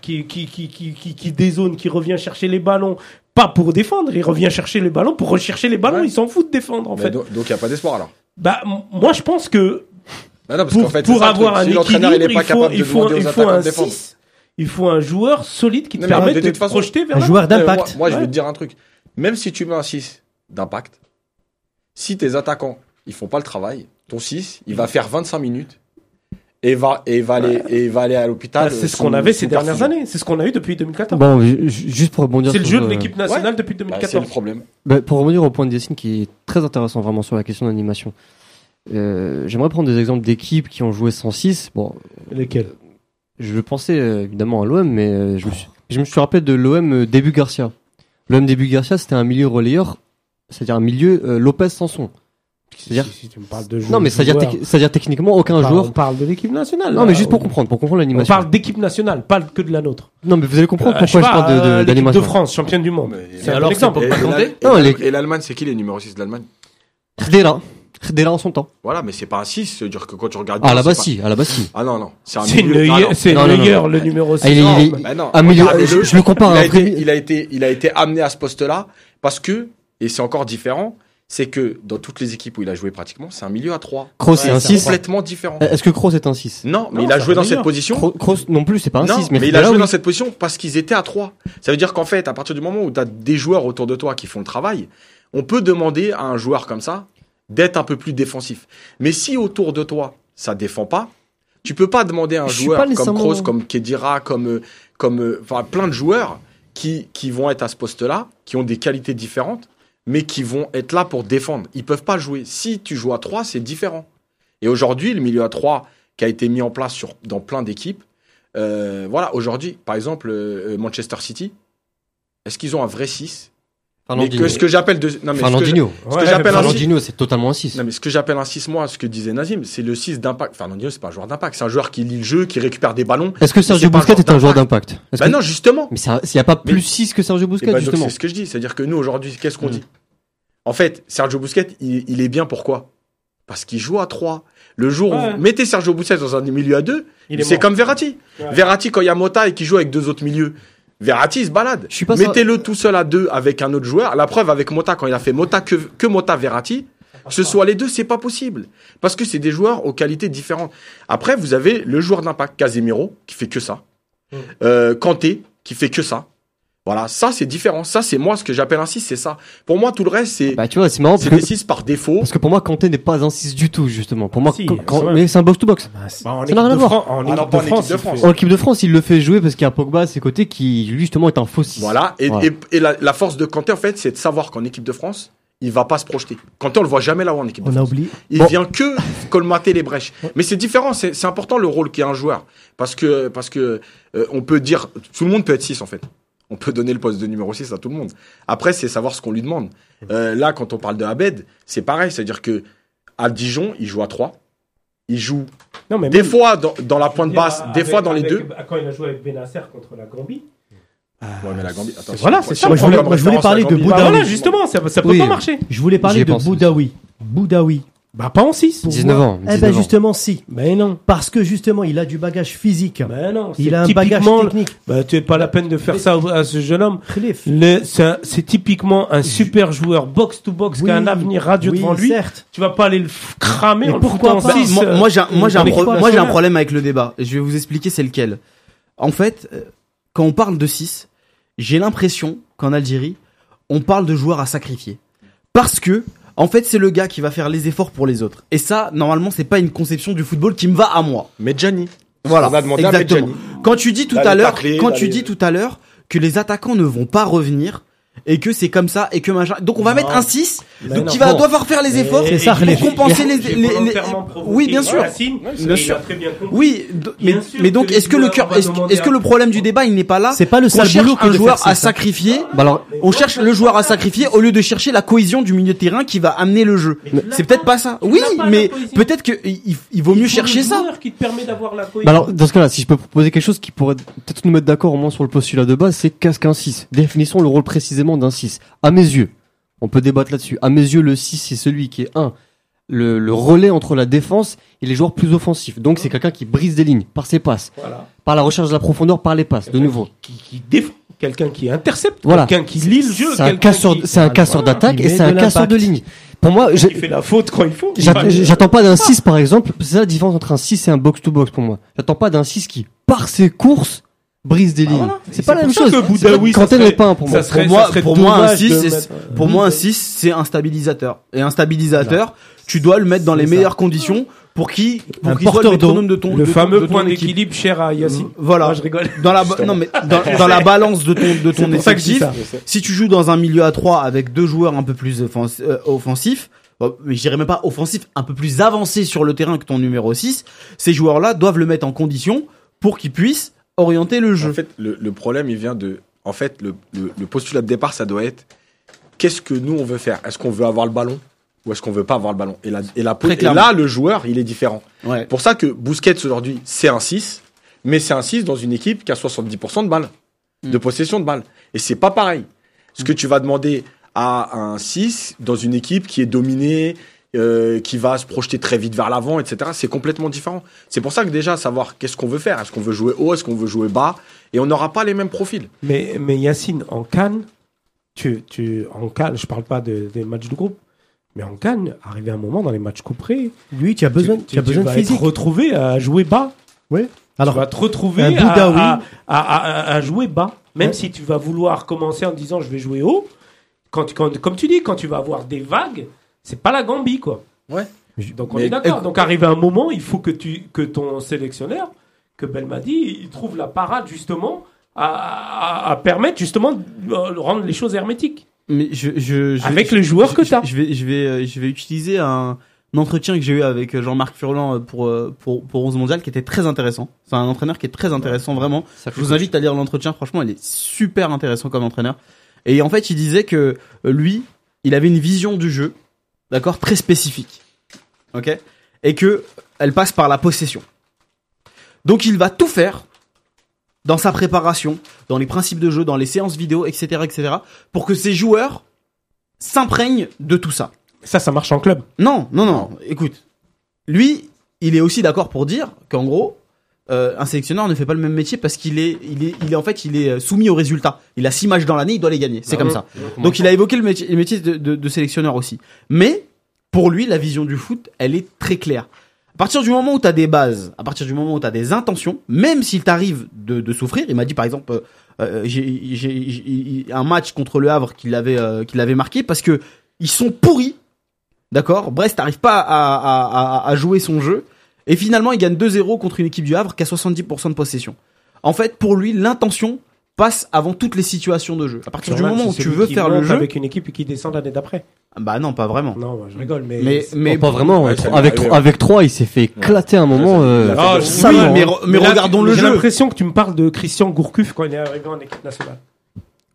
qui, qui, qui, qui, qui, qui dézone, qui revient chercher les ballons, pas pour défendre, il revient chercher les ballons pour rechercher les ballons, Ouais. il s'en fout de défendre en Mais fait. do- Donc il n'y a pas d'espoir alors. Bah, moi je pense que Bah non, parce pour, fait, ça avoir un si il équilibre, est pas il faut, il il un de défendre. 6. Il faut un joueur solide qui te Non, permette de te façon- projeter vers Un joueur moi, d'impact. moi, je vais te dire un truc. Même si tu mets un 6 d'impact, si tes attaquants ils font pas le travail, ton 6 il va faire 25 minutes et va et va aller et va aller à l'hôpital. Bah, c'est euh, ce sous- qu'on avait ces dernières années. C'est ce qu'on a eu depuis 2014. Bon, ju- ju- juste pour rebondir c'est le jeu de euh, l'équipe nationale depuis Bah, c'est le 2014. problème. Bah, pour revenir au point de Yacine qui est très intéressant vraiment sur la question d'animation. Euh, J'aimerais prendre des exemples d'équipes qui ont joué 106. Bon, Lesquels je pensais euh, évidemment à l'OM, mais euh, je, me suis, je me suis rappelé de l'OM euh, début Garcia. L'OM début Garcia, c'était un milieu relayeur, c'est-à-dire un milieu euh, Lopez Sanson. C'est-à-dire si, si tu me parles de non, mais c'est-à-dire c'est-à-dire techniquement aucun on parle- joueur. On parle de l'équipe nationale. Non, là. mais juste pour On- comprendre, pour comprendre On l'animation. parle d'équipe nationale, pas que de la nôtre. Non, mais vous allez comprendre Euh, pourquoi je, parle de- euh, de- l'équipe d'animation. de France, championne du monde. C'est un alors, exemple. c'est Et, l'Allemagne, c'est qui les numéros 6 de l'Allemagne? Khedira. Khedira en son temps. Voilà, mais c'est pas un 6, c'est-à-dire que quand tu regardes. Ah, à bien, la c'est base, pas- si, à la base, si. Ah non, non, c'est un C'est milieu. Ah, c'est le numéro 6. Ah, je- le compare à il a été amené à ce poste-là parce que, et c'est encore différent, c'est que dans toutes les équipes où il a joué pratiquement, c'est un milieu à 3. Kroos, c'est un c'est 6. Complètement différent. Est-ce que Kroos est un 6 Non, mais Non, il a joué un dans cette position. Kro- Kroos non plus, c'est pas un non, 6. Mais, mais il a joué oui. dans cette position parce qu'ils étaient à 3. Ça veut dire qu'en fait, à partir du moment où tu as des joueurs autour de toi qui font le travail, on peut demander à un joueur comme ça d'être un peu plus défensif. Mais si autour de toi, ça défend pas, tu peux pas demander à un Je joueur comme Kroos, comme Kedira, comme, euh, comme, euh, enfin, plein de joueurs qui, qui vont être à ce poste-là, qui ont des qualités différentes, mais qui vont être là pour défendre. Ils peuvent pas jouer. Si tu joues à 3, c'est différent. Et aujourd'hui, le milieu à 3 qui a été mis en place dans plein d'équipes, euh, voilà, aujourd'hui, par exemple, euh, Manchester City, est-ce qu'ils ont un vrai 6 mais que ce que j'appelle de, non, mais ce que j'a- Fernandinho. ce que j'appelle un six- Fernandinho, c'est totalement un 6. non, mais ce que j'appelle un 6 mois, ce que disait Nazim, c'est le 6 d'impact. Fernandinho, c'est pas un joueur d'impact, c'est un joueur qui lit le jeu, qui récupère des ballons. Est-ce que Sergio joueur est un joueur d'impact que- non, justement. Mais il n'y a pas Mais- plus 6 que Sergio Busquets, bah, donc, justement. c'est ce que je dis. C'est-à-dire que nous, aujourd'hui, qu'est-ce qu'on Mm. dit En fait, Sergio Busquets, il, il est bien pourquoi Parce qu'il joue à 3. Le jour où vous mettez Sergio Busquets dans un milieu à 2, Il est c'est comme Verratti. Ouais. Verratti, quand il y a Mota et qu'il joue avec deux autres milieux, Verratti, il se balade. Je suis pas sûr- Mettez-le tout seul à deux avec un autre joueur. La preuve avec Mota, quand il a fait Mota que, que Mota Verratti, que ce soit les deux, c'est pas possible. Parce que c'est des joueurs aux qualités différentes. Après, vous avez le joueur d'impact, Casemiro, qui fait que ça. Mm. Euh, Kanté, qui fait que ça. Voilà, ça c'est différent. Ça c'est moi ce que j'appelle un 6, c'est ça. Pour moi, tout le reste, c'est Bah, tu vois, c'est marrant c'est parce des que, 6 par défaut. parce que pour moi, Kanté n'est pas un 6 du tout, justement. Pour moi, Si, quand- quand- quand même. mais c'est un box-to-box. Bah, en Ça équipe n'a rien de à voir. Fran- En équipe non, de pas en équipe France, de il France. fait- En équipe de France, il le fait jouer parce qu'il y a Pogba à ses côtés qui, lui, justement, est un faux 6. Voilà. Et, Voilà. et- et la, la force de Kanté, en fait, c'est de savoir qu'en équipe de France, il va pas se projeter. Kanté, on le voit jamais là-haut en équipe de On a France. oublié. Il Bon. vient que colmater les brèches. Mais c'est différent, c'est c'est important le rôle qu'est un joueur. Parce que, parce que euh, on peut dire, tout le monde peut être 6 en fait. On peut donner le poste de numéro 6 à tout le monde. Après, c'est savoir ce qu'on lui demande. Euh, là, quand on parle de Abed, c'est pareil. C'est-à-dire que à Dijon, il joue à 3. Il joue Non, mais des même- fois dans, dans la pointe basse, avec- des fois dans les deux. Quand il a joué avec Benacer contre la Gambie. Ouais, mais la Gambie, attends, Voilà, c'est on ça. Moi, je voulais- comme moi, je voulais référence parler de Bah Boudaoui. voilà, justement, ça, ça peut Oui. pas marcher. Je voulais parler de Boudaoui. Boudaoui. Bah pas en 6. Pour 19 moi- ans. Eh 19 ben justement si. Mais non. Parce que justement, il a du bagage physique. Mais non. Il a un bagage technique. Bah tu es pas la peine de faire ça à ce jeune homme. C'est typiquement un super joueur box to box qui a un avenir radieux oui, devant lui. certes. Tu vas pas aller le cramer Mais en pourquoi pas en six, moi, euh, moi, j'ai un- moi, j'ai un, pro- moi, problème avec le débat. Je vais vous expliquer c'est lequel. En fait, euh, quand on parle de 6, j'ai l'impression qu'en Algérie, on parle de joueurs à sacrifier. Parce que, en fait, c'est le gars qui va faire les efforts pour les autres. Et ça, normalement, c'est pas une conception du football qui me va à moi. Medjani. Voilà. On a demandé à exactement. Quand tu dis tout D'aller à l'heure, quand tu d'aller- dis tout à l'heure que les attaquants ne vont pas revenir, et que c'est comme ça et que machin. Donc on va Non. mettre un 6 Mais donc non. qui va Bon. devoir faire les efforts ça, pour les- compenser les, les- les- Oui, bien sûr. Yacine, Bien sûr. très bien compris. Oui, mais, Bien sûr mais donc est-ce que le cœur est-ce que le problème du débat il n'est pas là? C'est pas le cherche boulot que un joueur faire à sacrifier Bah alors, on cherche le joueur à sacrifier au lieu de chercher la cohésion du milieu de terrain qui va amener le jeu. C'est peut-être pas ça. Oui, mais peut-être que il, il vaut mieux chercher le ça. joueur qui te permet d'avoir la cohésion. bah alors, dans ce cas-là, si je peux proposer quelque chose qui pourrait peut-être nous mettre d'accord au moins sur le postulat de base, c'est qu'est-ce qu'un 6 Définissons le rôle précisément d'un 6. À mes yeux, on peut débattre là-dessus. À mes yeux, le 6, c'est celui qui est un le, le relais entre la défense et les joueurs plus offensifs. Donc c'est quelqu'un qui brise des lignes par ses passes, Voilà. par la recherche de la profondeur, par les passes, de nouveau. Qui, qui défend, quelqu'un qui intercepte, Voilà. quelqu'un qui lit le jeu, C'est un casseur, qui- c'est un casseur Voilà. d'attaque et c'est un casseur de ligne. Pour moi, fait la faute quand il faut. J'att- J'attends pas d'un 6 par exemple, c'est la différence entre un 6 et un box-to-box pour moi. J'attends pas d'un 6 qui, par ses courses, brise des lignes. voilà. C'est pas la même chose. que Boudaoui, Quand serait- pas un pour moi. ça serait- Pour moi, serait pour moi un dommage 6 de c'est mettre- pour moi un 6 c'est un stabilisateur et un stabilisateur tu dois le mettre dans les ça. meilleures conditions pour qu'il pour Un soit le de ton Le de ton- fameux de ton point d'équilibre cher à Yacine. Voilà. Je rigole. Dans la ba- non mais dans, dans la balance de ton de ton effectif, si tu joues dans un milieu à 3 avec deux joueurs un peu plus offens- euh, offensifs, bon, mais je dirais même pas offensifs, un peu plus avancés sur le terrain que ton numéro 6, ces joueurs-là doivent le mettre en condition pour qu'ils puissent orienter le jeu. En fait, le, le problème, il vient de. En fait, le, le, le postulat de départ, ça doit être qu'est-ce que nous, on veut faire? Est-ce qu'on veut avoir le ballon ou est-ce qu'on veut pas avoir le ballon? Et, la, et, la, et là, le joueur, il est différent. ouais. pour ça que Busquets, aujourd'hui, c'est un 6, mais c'est un 6 dans une équipe qui a 70% de balles, Mm. de possession de balles. Et c'est pas pareil. Ce que tu vas demander à un 6 dans une équipe qui est dominée, euh, qui va se projeter très vite vers l'avant, etc. C'est complètement différent. C'est pour ça que déjà, savoir qu'est-ce qu'on veut faire. Est-ce qu'on veut jouer haut, est-ce qu'on veut jouer bas? Et on n'aura pas les mêmes profils. Mais, mais Yacine, en Cannes, tu, tu, en Cannes, je parle pas de- des matchs de groupe, mais en Cannes, arrivé un moment dans les matchs couperés, Lui, tu as besoin, tu, as besoin de vas physique. être retrouvé à jouer bas. Oui. tu Alors, vas te retrouver un à, à, à, à- à jouer bas. Même Ouais. si tu vas vouloir commencer en disant je vais jouer haut, quand, quand, comme tu dis, quand tu vas avoir des vagues, c'est pas la Gambie, quoi. Ouais. Donc on Mais est d'accord. Donc arrivé un moment, il faut que, tu, que ton sélectionneur, que Belmadi, il trouve la parade justement à, à- à permettre justement de euh, rendre les choses hermétiques. Mais je, je, je- Avec je- les joueurs je- que je- t'as. Je vais, je vais, euh, je vais utiliser un, un entretien que j'ai eu avec Jean-Marc Furlan euh, pour, euh, pour, pour 11 mondial qui était très intéressant. C'est un entraîneur qui est très intéressant, vraiment. Ça Je vous invite à lire l'entretien, franchement, il est super intéressant comme entraîneur. Et en fait, il disait que euh, lui, il avait une vision du jeu, d'accord, très spécifique. Ok Et que elle passe par la possession. Donc il va tout faire dans sa préparation, dans les principes de jeu, dans les séances vidéo, etc., etc., pour que ses joueurs s'imprègnent de tout ça. Ça, ça marche en club. Non, non, non. Écoute, lui, il est aussi d'accord pour dire qu'en gros, euh, un sélectionneur ne fait pas le même métier parce qu'il est, il est, il est en fait, il est euh, soumis aux résultats. Il a six matchs dans l'année, il doit les gagner. C'est comme ça. Donc il a évoqué le métier, le métier de, de- de sélectionneur aussi. Mais pour lui, la vision du foot, elle est très claire. À partir du moment où tu as des bases, à partir du moment où tu as des intentions, même s'il t'arrive de, de souffrir, il m'a dit par exemple, euh, euh, j'ai j'ai- j'ai- un match contre le Havre qu'il avait, euh, qu'il avait marqué parce que ils sont pourris, d'accord? Brest n'arrive pas à, à, à, à jouer son jeu, et finalement il gagne 2-0 contre une équipe du Havre qui a 70% de possession. En fait, pour lui, l'intention passe avant toutes les situations de jeu. À partir du moment où tu veux faire le jeu, avec une équipe qui descend l'année d'après. bah non, pas vraiment. Non, je rigole, mais. Mais mais Mais pas vraiment. Ouais, avec ça trois- avec, arrivé, avec 3, il s'est fait éclater un moment. Ouais, ça- euh, Ah, oui, mais, salement, hein. re- mais là, regardons le J'ai jeu. l'impression que tu me parles de Christian Gourcuff quand il est arrivé en équipe nationale.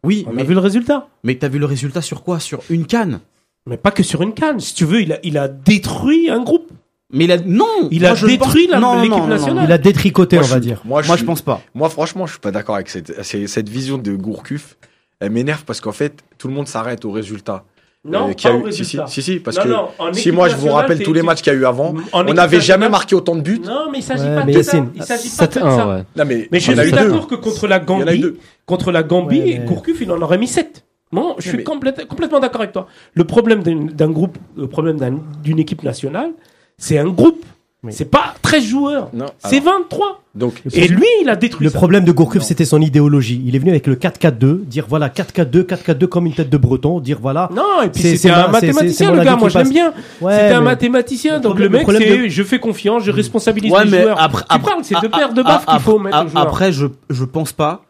Oui, On mais, a vu le résultat. mais t'as vu le résultat sur quoi? Sur une canne. Mais pas que sur une canne. Si tu veux, il a, il a détruit un groupe. Mais il a non. Il moi, a détruit non, non, l'équipe non, non, nationale. il a détricoté, Moi, on je va dire. Moi, je pense pas. Moi, franchement, je suis pas d'accord avec cette, cette vision de Gourcuff. Elle m'énerve parce qu'en fait, tout le monde s'arrête au résultat. Non, euh, qu'il y pas a au eu. Si, si, si, si, parce Non, que non, en si moi je vous rappelle tous les matchs qu'il y a eu avant, En on n'avait jamais marqué autant de buts. Non, mais il s'agit Ouais, pas de ça. Il s'agit pas de 7-1, ça. ouais. Non, mais, Mais je suis d'accord que contre la Gambie, contre la Gambie, Ouais, mais- Gourcuff, il en aurait mis 7. Non, je suis mais- complète- complètement d'accord avec toi. Le problème d'un groupe, le problème d'un- d'une équipe nationale, c'est un groupe. Oui. C'est pas 13 joueurs. Non, C'est alors, 23. donc, Et lui, il a détruit Le ça. problème de Gourcuff, c'était son idéologie. Il est venu avec le 4-4-2, dire voilà 4-4-2, 4-4-2 comme une tête de breton, dire voilà. Non, et puis C'est- c'était un mathématicien, le gars. Moi, je l'aime bien. Ouais, C'était un mathématicien. le Donc problème- le mec, c'est je fais confiance, je responsabilise Ouais, les mais joueurs. après, Tu après, parles, c'est deux paires de a- baffes a- qu'il faut mettre a- aux joueurs. Après, je je pense pas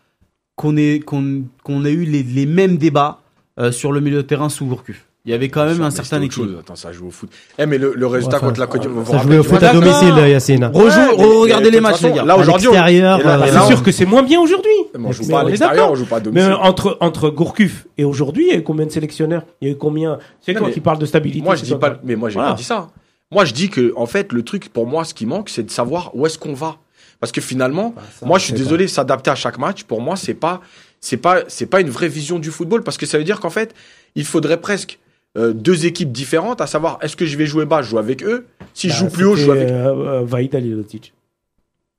qu'on ait qu'on qu'on ait eu les, les mêmes débats euh, sur le milieu de terrain sous Gourcuff. Il y avait quand même un mais certain équilibre. Attends, ça joue au foot. Eh, mais le, le résultat Enfin, contre la Côte d'Ivoire. Ça jouait au foot à domicile, Yacine. Rejou- Ouais, mais- regardez mais de les matchs, les gars. Là, aujourd'hui, euh, C'est sûr que c'est moins bien aujourd'hui. Mais on joue Mais pas à l'extérieur, on joue pas à Mais domicile. euh, entre, entre Gourcuff et aujourd'hui, il y a eu combien de sélectionneurs? Il y a eu combien? C'est mais qui parles de stabilité. Moi, je dis pas, mais moi, j'ai pas dit ça. Moi, je dis que, en fait, le truc, pour moi, ce qui manque, c'est de savoir où est-ce qu'on va. Parce que finalement, Bah, ça, moi, je suis désolé, s'adapter à chaque match, pour moi, c'est pas, c'est pas, c'est pas une vraie vision du football, parce que ça veut dire qu'en fait, il faudrait presque euh, deux équipes différentes, à savoir, est-ce que je vais jouer bas, je joue avec eux. Si Bah, je joue plus haut, je joue avec. euh, euh, Vaïd Alilotic.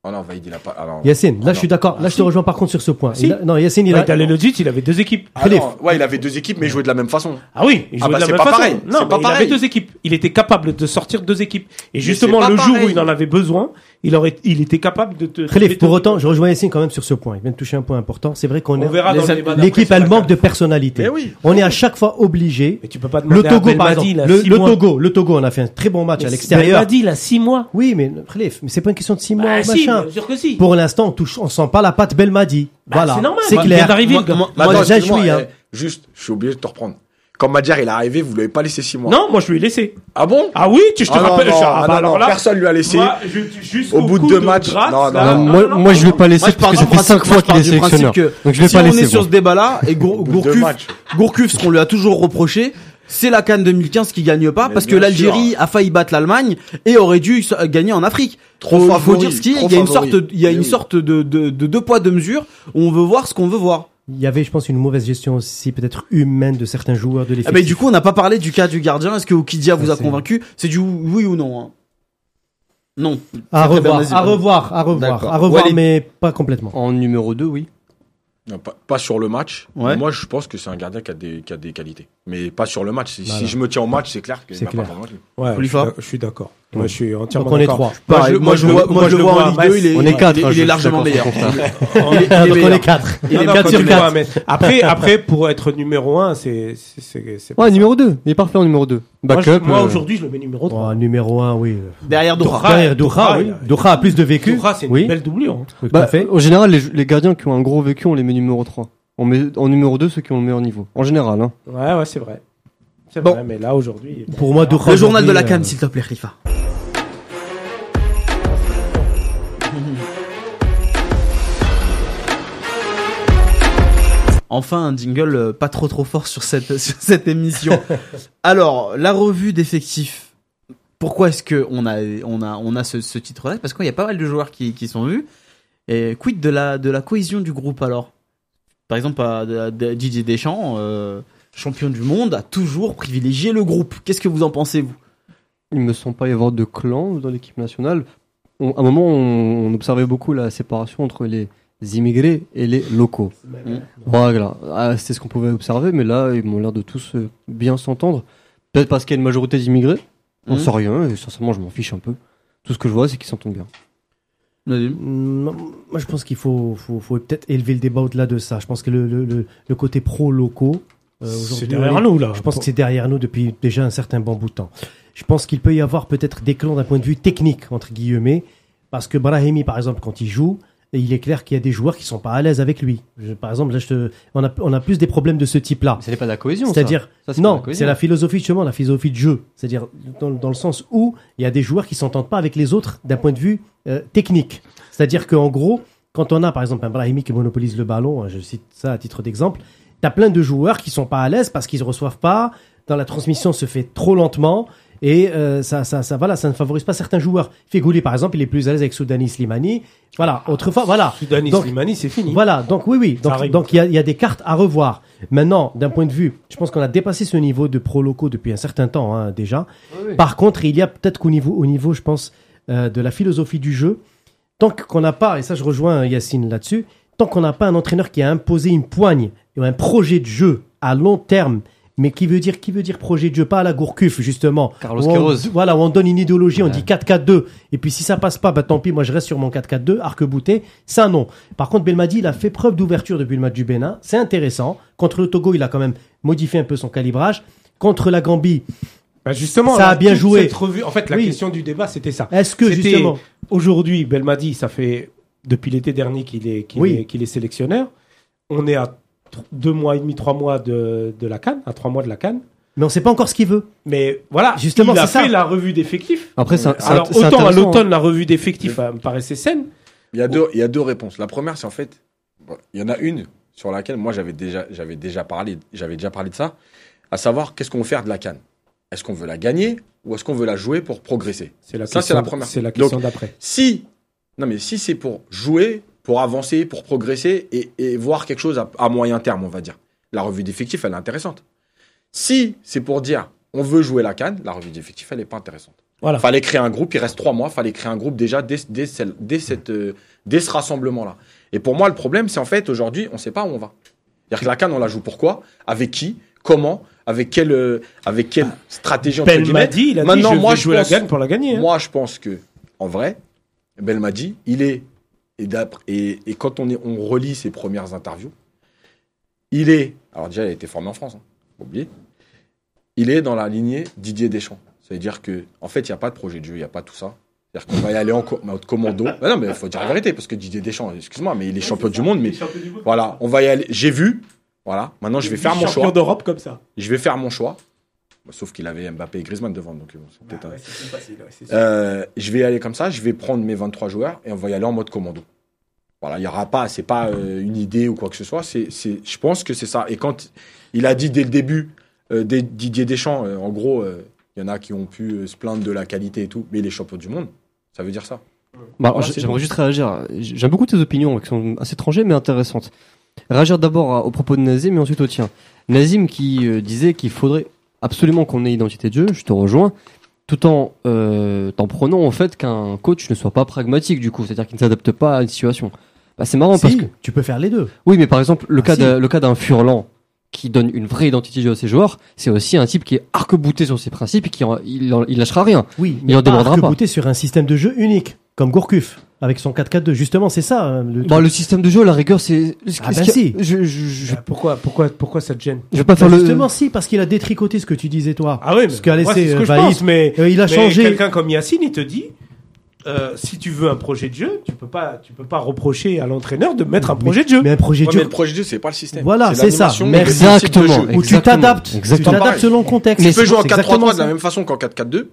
Oh non, Vaïd, il a pas. ah non. Yacine, là Ah je suis d'accord. Là je te rejoins par contre sur ce point. Si. Il a- non, Yacine, il a. Alilotic, il avait deux équipes. Ah non, ouais, il avait deux équipes, mais il jouait de la même façon. Ah oui, il Ah jouait bah, de la même pas façon. pareil, Non, c'est mais pas il pareil. avait deux équipes. Il était capable de sortir deux équipes. Et justement, le jour pareil. où il en avait besoin, il aurait, il était capable de te. Khalif, de te- pour autant, je rejoins Yacine quand même sur ce point. Il vient de toucher un point important. C'est vrai qu'on on est. L'équipe, elle manque de personnalité. Mais oui. On est à chaque fois obligé. Mais tu peux pas demander Le à Togo, par exemple. Le, le. Togo, le Togo, on a fait un très bon match à Mais l'extérieur. Belmadi, il a six mois. Oui, mais Khalif, mais c'est pas une question de six mois Bah ou si, machin. bien sûr que si. Pour l'instant, on touche, on sent pas la patte Belmadi. Bah, voilà. c'est normal. C'est clair. Moi- moi- Moi, attends, déjà, je suis, hein. eh, Juste, je suis obligé de te reprendre. Quand Madjar il est arrivé, vous l'avez pas laissé six mois. Non, moi je lui ai laissé. Ah bon? Ah oui, tu, je te Ah rappelle. non, je- ah ah non, bah alors non, là, personne lui a laissé. moi, je- Au bout de deux matchs, non, non, moi, moi, je vais pas laisser Moi, je parce que ça fait principe- 5 moi, fois qu'il est sélectionneur. que Donc je vais si pas on laisser. est sur ce débat-là, et Gourcuff. Gourcuff, ce qu'on lui a toujours reproché, c'est la Cannes 2015 qui gagne pas Mais parce que l'Algérie a failli battre l'Allemagne et aurait dû gagner en Afrique. Trop faut, faut favori, dire ce qu'il y a. trop Il y a une favori. sorte, il y a Mais une oui. sorte de, de, de deux poids deux mesures où on veut voir ce qu'on veut voir. Il y avait, je pense, une mauvaise gestion aussi, peut-être humaine de certains joueurs de Ah l'effectif. ben du coup, on n'a pas parlé du cas du gardien. Est-ce que Okidia vous a convaincu? C'est du oui ou non hein Non. à revoir, à revoir, à revoir, à revoir, mais pas complètement. En numéro 2, oui. Non, pas, pas sur le match. Ouais. Moi, je pense que c'est un gardien qui a des, qui a des qualités. Mais pas sur le match. Si, Voilà. si je me tiens au match, c'est clair qu'il C'est clair. pas. Ouais, je suis d'accord. Moi, je suis entièrement Donc on est d'accord. trois. Moi, je le vois, moi, je le vois en Ligue 2, il est, On est quatre, il est, il largement d'accord meilleur. est Donc on est quatre. Il Non, est non, quatre sur quatre. mais Après, après, pour être numéro 1, c'est, c'est, c'est, c'est pas Ouais, ça. numéro 2. Il est parfait en numéro 2. Moi, je- Backup. Moi, euh, aujourd'hui, je le mets numéro 3. Oh, numéro un, oui. Derrière Doha. Doha. Derrière Doha, Doha, oui. Doha a plus de vécu. Doura, c'est une oui. belle doublure. hein. Bah, fait. En général, les, les gardiens qui ont un gros vécu, on les met numéro 3. On met en numéro 2 ceux qui ont le meilleur niveau. En général, hein. Ouais, ouais, c'est vrai. C'est Bon. vrai, mais là, aujourd'hui. Pour moi, Doha. Le journal de la euh, s'il te plaît, Khalifa. Enfin, un jingle euh, pas trop trop fort sur cette, sur cette émission. Alors, la revue d'effectifs. Pourquoi est-ce que on a, on a, on a ce, ce titre-là? Parce qu'il y a pas mal de joueurs qui, qui sont vus. Et quid de la, de la cohésion du groupe alors? Par exemple, à- Didier Deschamps, euh, champion du monde, a toujours privilégié le groupe. Qu'est-ce que vous en pensez, vous? Il me semble pas y avoir de clan dans l'équipe nationale. On- à un moment, on, on observait beaucoup la séparation entre les immigrés et les locaux. Voilà, Ah, c'était ce qu'on pouvait observer, mais là, ils m'ont l'air de tous euh, bien s'entendre. Peut-être parce qu'il y a une majorité d'immigrés. On Mhm. sait rien, et sincèrement, je m'en fiche un peu. Tout ce que je vois, c'est qu'ils s'entendent bien. Mm, Moi, je pense qu'il faut, faut, faut peut-être élever le débat au-delà de ça. Je pense que le, le, côté pro-locaux, C'est aujourd'hui, derrière est- nous, là. Je pense que c'est derrière nous depuis déjà un certain bon bout de temps. Je pense qu'il peut y avoir peut-être des clans d'un point de vue technique, entre guillemets, parce que Brahimi, par exemple, quand il joue, il est clair qu'il y a des joueurs qui sont pas à l'aise avec lui. Je- par exemple, là, je te- on, a, on a plus des problèmes de ce type-là. Ce n'est pas de la cohésion. C'est-à-dire, c'est non, c'est la philosophie justement, la philosophie de jeu. C'est-à-dire dans, dans le sens où il y a des joueurs qui s'entendent pas avec les autres d'un point de vue euh, technique. C'est-à-dire qu'en gros, quand on a par exemple un Brahimi qui monopolise le ballon, hein, je cite ça à titre d'exemple, t'as plein de joueurs qui sont pas à l'aise parce qu'ils ne reçoivent pas, dans la transmission se fait trop lentement et euh, ça, ça, ça, voilà, ça ne favorise pas certains joueurs. Figouli par exemple, il est plus à l'aise avec Soudani Slimani. Voilà, autrefois, voilà. Soudani Donc, Slimani, c'est fini. Voilà, donc oui, oui. Donc, il y a, y a des cartes à revoir. Maintenant, d'un point de vue, je pense qu'on a dépassé ce niveau de pro locaux depuis un certain temps hein, déjà. oui. Par contre, il y a peut-être qu'au niveau, au niveau, je pense, euh, de la philosophie du jeu, tant qu'on n'a pas, et ça je rejoins Yacine là-dessus, tant qu'on n'a pas un entraîneur qui a imposé une poigne et un projet de jeu à long terme, mais qui veut dire qui veut dire projet de jeu, pas à la Gourcuff justement. Carlos on- Queiroz. Voilà, où on donne une idéologie, on dit 4-4-2, et puis si ça passe pas, bah tant pis, moi je reste sur mon 4-4-2, arc-bouté, ça non. Par contre, Belmadi, il a fait preuve d'ouverture depuis le match du Bénin, c'est intéressant. Contre le Togo, il a quand même modifié un peu son calibrage. Contre la Gambie, Bah, justement, Ça là, a bien joué. cette revue- En fait, la Oui. question du débat, c'était ça. est-ce que justement, Aujourd'hui, Belmadi, ça fait depuis l'été dernier qu'il est, qu'il Oui. est, qu'il est sélectionneur. On est à deux mois et demi, trois mois de, de la Cannes, à trois mois de la Cannes. Mais on sait pas encore ce qu'il veut. Mais voilà, Justement, il a c'est ça. fait la revue d'effectifs. Après, c'est Alors autant à l'automne, la revue d'effectifs euh, me paraissait saine. Il y a deux, il y a deux réponses. La première, c'est en fait, bon, il y en a une sur laquelle moi j'avais déjà, j'avais déjà parlé, j'avais déjà parlé de ça, à savoir qu'est-ce qu'on veut faire de la canne. Est-ce qu'on veut la gagner ou est-ce qu'on veut la jouer pour progresser? C'est la Ça, c'est la première. C'est la Donc, question d'après. Si, non mais si c'est pour jouer, pour avancer, pour progresser et, et voir quelque chose à, à moyen terme, on va dire. La revue d'effectifs, elle est intéressante. Si c'est pour dire on veut jouer la canne, la revue d'effectifs, elle n'est pas intéressante. Voilà. Fallait créer un groupe, il reste trois mois, fallait créer un groupe déjà dès, dès, celle- dès, cette, euh, dès ce rassemblement-là. Et pour moi, le problème, c'est en fait, aujourd'hui, on ne sait pas où on va. C'est-à-dire que la canne, on la joue pourquoi? Avec qui? Comment? Avec quelle, euh, avec quelle stratégie entre Ben guillemets? Dit, il a Maintenant, dit, je moi, vais je jouer pense- la gagne pour la gagner. hein. moi, je pense que, en vrai, Belmadi, il est, et, d'après- et, et quand on, est, on relit ses premières interviews, il est, alors déjà, il a été formé en France, hein, oublier, il est dans la lignée Didier Deschamps. Ça veut dire que, en fait, il n'y a pas de projet de jeu, il n'y a pas tout ça. C'est-à-dire qu'on va y aller en mode commando. Ah non, mais il faut dire la vérité, parce que Didier Deschamps, excuse-moi, mais il est champion du monde, mais voilà, on va y aller. J'ai vu, voilà, maintenant je vais faire mon Champion choix. d'Europe comme ça. Je vais faire mon choix. Sauf qu'il avait Mbappé et Griezmann devant, donc bon, c'est peut-être un- Ouais, c'est plus facile, ouais, c'est sûr. euh, je vais aller comme ça, je vais prendre mes 23 joueurs et on va y aller en mode commando. Voilà, il y aura pas, c'est pas euh, une idée ou quoi que ce soit, c'est, je pense que c'est ça. Et quand il a dit dès le début, euh, dès Didier Deschamps, euh, en gros, euh, il y en a qui ont pu euh, se plaindre de la qualité et tout, mais il est champion du monde, ça veut dire ça. Bah, J'aimerais bon. juste réagir. J'aime beaucoup tes opinions qui sont assez tranchées mais intéressantes. Réagir d'abord à- au propos de Nazim et ensuite au tien. Nazim qui euh, disait qu'il faudrait absolument qu'on ait identité de jeu, je te rejoins, tout en euh, t'en prenant au fait qu'un coach ne soit pas pragmatique du coup, c'est-à-dire qu'il ne s'adapte pas à une situation. Bah, c'est marrant parce que tu peux faire les deux. oui, mais par exemple le Ah, cas si. le cas d'un Furlan qui donne une vraie identité de jeu à ses joueurs, c'est aussi un type qui est arc-bouté sur ses principes et qui en- il, en- il lâchera rien. Oui, Il en demandera pas. bouté sur un système de jeu unique, comme Gourcuff, avec son 4-4-2. Justement, c'est ça. hein, le Bah, truc. le système de jeu, à la rigueur, c'est. ce- Ah bah qui- si. Je, je, je, Bah, Pourquoi, pourquoi, pourquoi ça te gêne? Je vais pas Bah, faire le. justement, si, parce qu'il a détricoté ce que tu disais, toi. Ah oui, mais Ce qu'a laissé, c'est ce que euh, je pense, mais, Euh, il a mais changé. quelqu'un comme Yacine, il te dit, euh, si tu veux un projet de jeu, tu peux pas, tu peux pas reprocher à l'entraîneur de mettre un projet de jeu. Mais un projet Ouais, de mais jeu le projet de jeu, c'est pas le système. Voilà, c'est ça. Exactement. où tu Exactement. t'adaptes. Tu t'adaptes selon le contexte. Tu peux jouer en C'est exactement 4-3-3 de la même façon qu'en 4-4-2,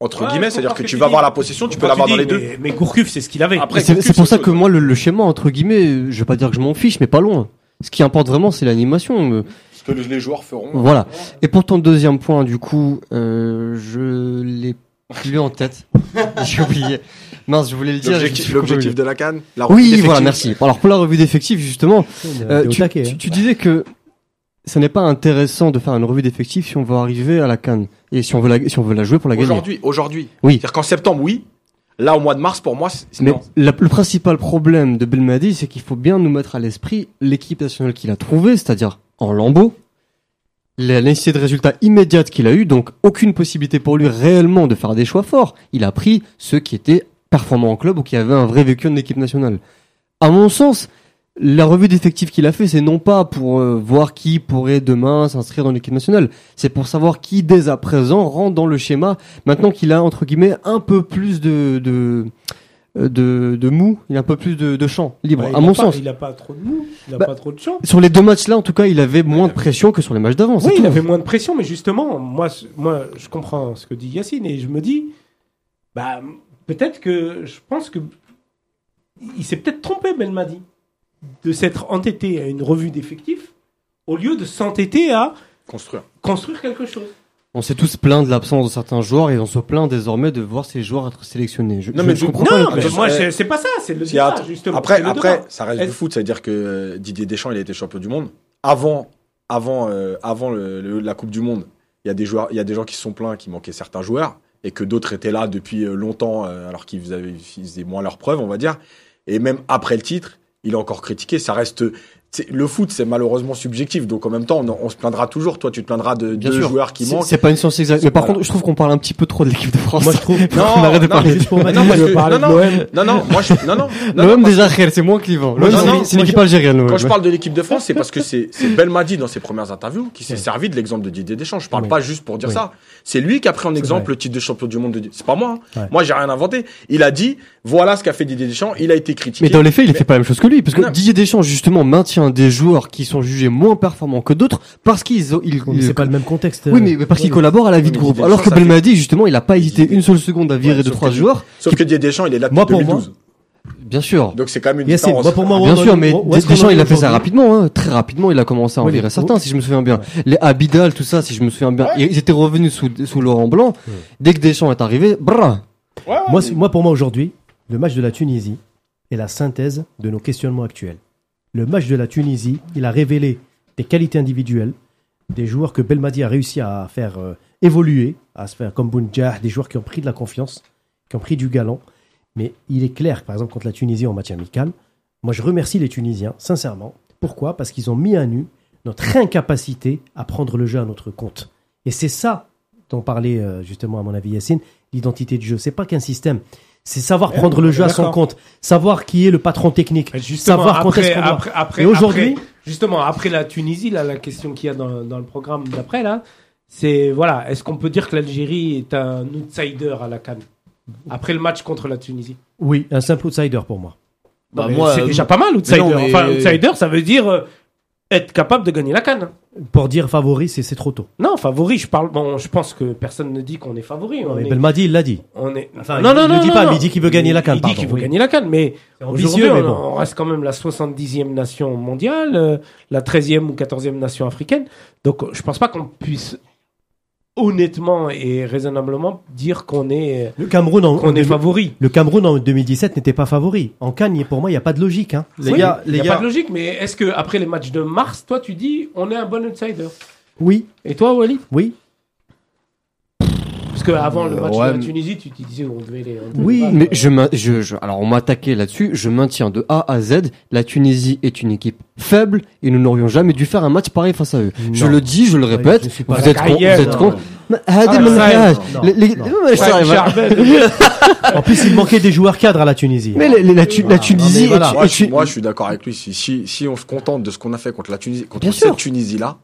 entre Ouais, guillemets, c'est-à-dire que tu vas avoir la possession, tu peux l'avoir dans les deux. Mais, mais Gourcuff, c'est ce qu'il avait. Après, C'est pour ça que moi, le, le schéma, entre guillemets, je vais pas dire que je m'en fiche, mais pas loin. Ce qui importe vraiment, c'est l'animation. euh, Ce que les joueurs feront. Voilà. Et pour ton deuxième point, du coup, euh, je l'ai plus en tête. J'ai oublié. Mince, je voulais le dire. L'objectif de la canne. la revue Oui, d'effectifs. voilà, merci. Alors pour la revue d'effectifs, justement, euh, tu- hein. tu disais que ce n'est pas intéressant de faire une revue d'effectifs si on veut arriver à la canne et si on veut la, si on veut la jouer pour la gagner. Aujourd'hui, aujourd'hui. Oui. C'est-à-dire qu'en septembre, oui. Là, au mois de mars, pour moi, c'est Mais la- le principal problème de Belmadi, c'est qu'il faut bien nous mettre à l'esprit l'équipe nationale qu'il a trouvée, c'est-à-dire en lambeau, la nécessité de résultats immédiates qu'il a eu, donc aucune possibilité pour lui réellement de faire des choix forts. Il a pris ceux qui étaient performants en club ou qui avaient un vrai vécu en équipe nationale. À mon sens, la revue d'effectifs qu'il a fait, c'est non pas pour euh, voir qui pourrait demain s'inscrire dans l'équipe nationale, c'est pour savoir qui dès à présent rentre dans le schéma, maintenant qu'il a entre guillemets un peu plus de de euh, de, de mou, il a un peu plus de, de champ libre, Bah, à mon pas- sens. Il a pas trop de mou, il a Bah, pas trop de champ. Sur les deux matchs-là, en tout cas, il avait moins de pression que sur les matchs d'avant. Oui, il tout. avait moins de pression, mais justement, moi, moi, je comprends ce que dit Yacine et je me dis, bah, peut-être que je pense que il s'est peut-être trompé, Belmadi, de s'être entêté à une revue d'effectifs au lieu de s'entêter à Construire. construire quelque chose. On s'est tous plaint de l'absence de certains joueurs et on se plaint désormais de voir ces joueurs être sélectionnés. Je, Non, je- mais je comprends pas Non, mais moi, euh, c'est- pas ça, c'est le débat, justement. Après, après, ça reste du foot, c'est-à-dire que euh, Didier Deschamps, il a été champion du monde. Avant, avant, euh, avant le- le- la Coupe du Monde, il y a des joueurs, il y a des gens qui se sont plaints qu'il manquait certains joueurs et que d'autres étaient là depuis longtemps, alors qu'ils faisaient, ils faisaient moins leurs preuves, on va dire. Et même après le titre, il est encore critiqué. Ça reste, le foot, c'est malheureusement subjectif. Donc en même temps, on, on se plaindra toujours. Toi, tu te plaindras de Bien deux sûr. joueurs qui manquent. C'est pas une science exacte. Mais par Voilà. contre, je trouve qu'on parle un petit peu trop de l'équipe de France. Moi, je trouve. Non, on arrête de non, parler. Juste pour Non, non, parce que- non, non, non, non, moi, je, non, non, non, L'OM Arrels, c'est moins clivant. L'OM, non, c'est- non, c'est moi, l'équipe algérienne. Quand je parle de l'équipe de France, c'est parce que c'est c'est Belmadi dans ses premières interviews qui s'est servi de l'exemple de Didier Deschamps. Je parle pas juste pour dire ça. C'est lui qui a pris en exemple le titre de champion du monde de C'est pas moi. hein. Moi, j'ai rien inventé. Il a dit voilà ce qu'a fait Didier Deschamps. Il a été critiqué. Mais dans les faits, il fait pas la même chose que lui, parce que. Didier Deschamps justement maintient certains des joueurs qui sont jugés moins performants que d'autres parce qu'ils ont- ils, Mais ils- C'est pas le même contexte. oui, mais parce qu'ils collaborent à la vie de groupe. Alors que Belmadi, justement, il a pas hésité une seule seconde à virer Ouais, deux trois que- joueurs. Sauf que Didier Deschamps, il est là depuis Moi, pour 2012. Bien sûr. Donc c'est quand même une Yacine, différence. moi pour moi, Bien sûr, mais Deschamps, il a fait ça rapidement, hein. très rapidement. Il a commencé à en Oui, virer certains, si je me souviens bien. Les Abidal, tout ça, si je me souviens bien, ils étaient revenus sous, sous Laurent Blanc. Dès que Deschamps est arrivé, brrr, Ouais, Moi, mais- moi, pour moi, aujourd'hui, le match de la Tunisie est la synthèse de nos questionnements actuels. Le match de la Tunisie, il a révélé des qualités individuelles, des joueurs que Belmadi a réussi à faire euh, évoluer, à se faire comme Bounjah, des joueurs qui ont pris de la confiance, qui ont pris du galon. Mais il est clair, par exemple, contre la Tunisie en match amical, moi, je remercie les Tunisiens, sincèrement. Pourquoi? Parce qu'ils ont mis à nu notre incapacité à prendre le jeu à notre compte. Et c'est ça dont parlait euh, justement, à mon avis, Yacine, l'identité du jeu. C'est pas qu'un système. C'est savoir Ouais, prendre le jeu à son compte, savoir qui est le patron technique, Justement, savoir quand est-ce qu'on après, après, Et aujourd'hui- justement, après la Tunisie, là, la question qu'il y a dans, dans le programme d'après, là, c'est, voilà, est-ce qu'on peut dire que l'Algérie est un outsider à la Cannes Après le match contre la Tunisie? Oui, un simple outsider pour moi. Bah, Mais moi, c'est euh, déjà pas mal, outsider. mais non, mais- Enfin, outsider, ça veut dire euh, être capable de gagner la Cannes. Pour dire favori, c'est c'est trop tôt. Non, favori, je parle, bon, je pense que personne ne dit qu'on est favori. Non, on mais est, Belmadi, il l'a dit. on est, Enfin, il- il le dit pas, mais il dit qu'il veut gagner la CAN, Il dit qu'il veut oui. gagner la Cannes, mais ambitieux, mais on, bon. on reste quand même la 70e nation mondiale, euh, la 13e ou 14e nation africaine. Donc, je pense pas qu'on puisse honnêtement et raisonnablement dire qu'on est, Le Cameroun, en, qu'on en est deux- favori. le Cameroun en 2017 n'était pas favori. En Cannes, pour moi, il n'y a pas de logique. Hein. Les Oui, gars, il les y a gars, pas de logique, mais est-ce que après les matchs de mars, toi, tu dis on est un bon outsider? Oui, Et toi, Wally? Oui. Parce qu'avant le match ouais, de la Tunisie, tu te disais on devait les. on devait Oui, les. Mais je, je, je- alors on m'a attaqué là-dessus. Je maintiens de A à Z. La Tunisie est une équipe faible et nous n'aurions jamais dû faire un match pareil face à eux. Je le dis, je le Ouais, répète. je vous, êtes con, vous êtes con. Mais, Hadi Ah. En plus, il manquait des joueurs cadres à la Tunisie. Mais les- les- la, Tu- la Voilà. Tunisie, Non, mais voilà. est- Moi, je, suis- une- moi, je suis d'accord avec lui. Si, si, si on se contente de ce qu'on a fait contre la Tunisie, contre Bien cette. Tunisie-là,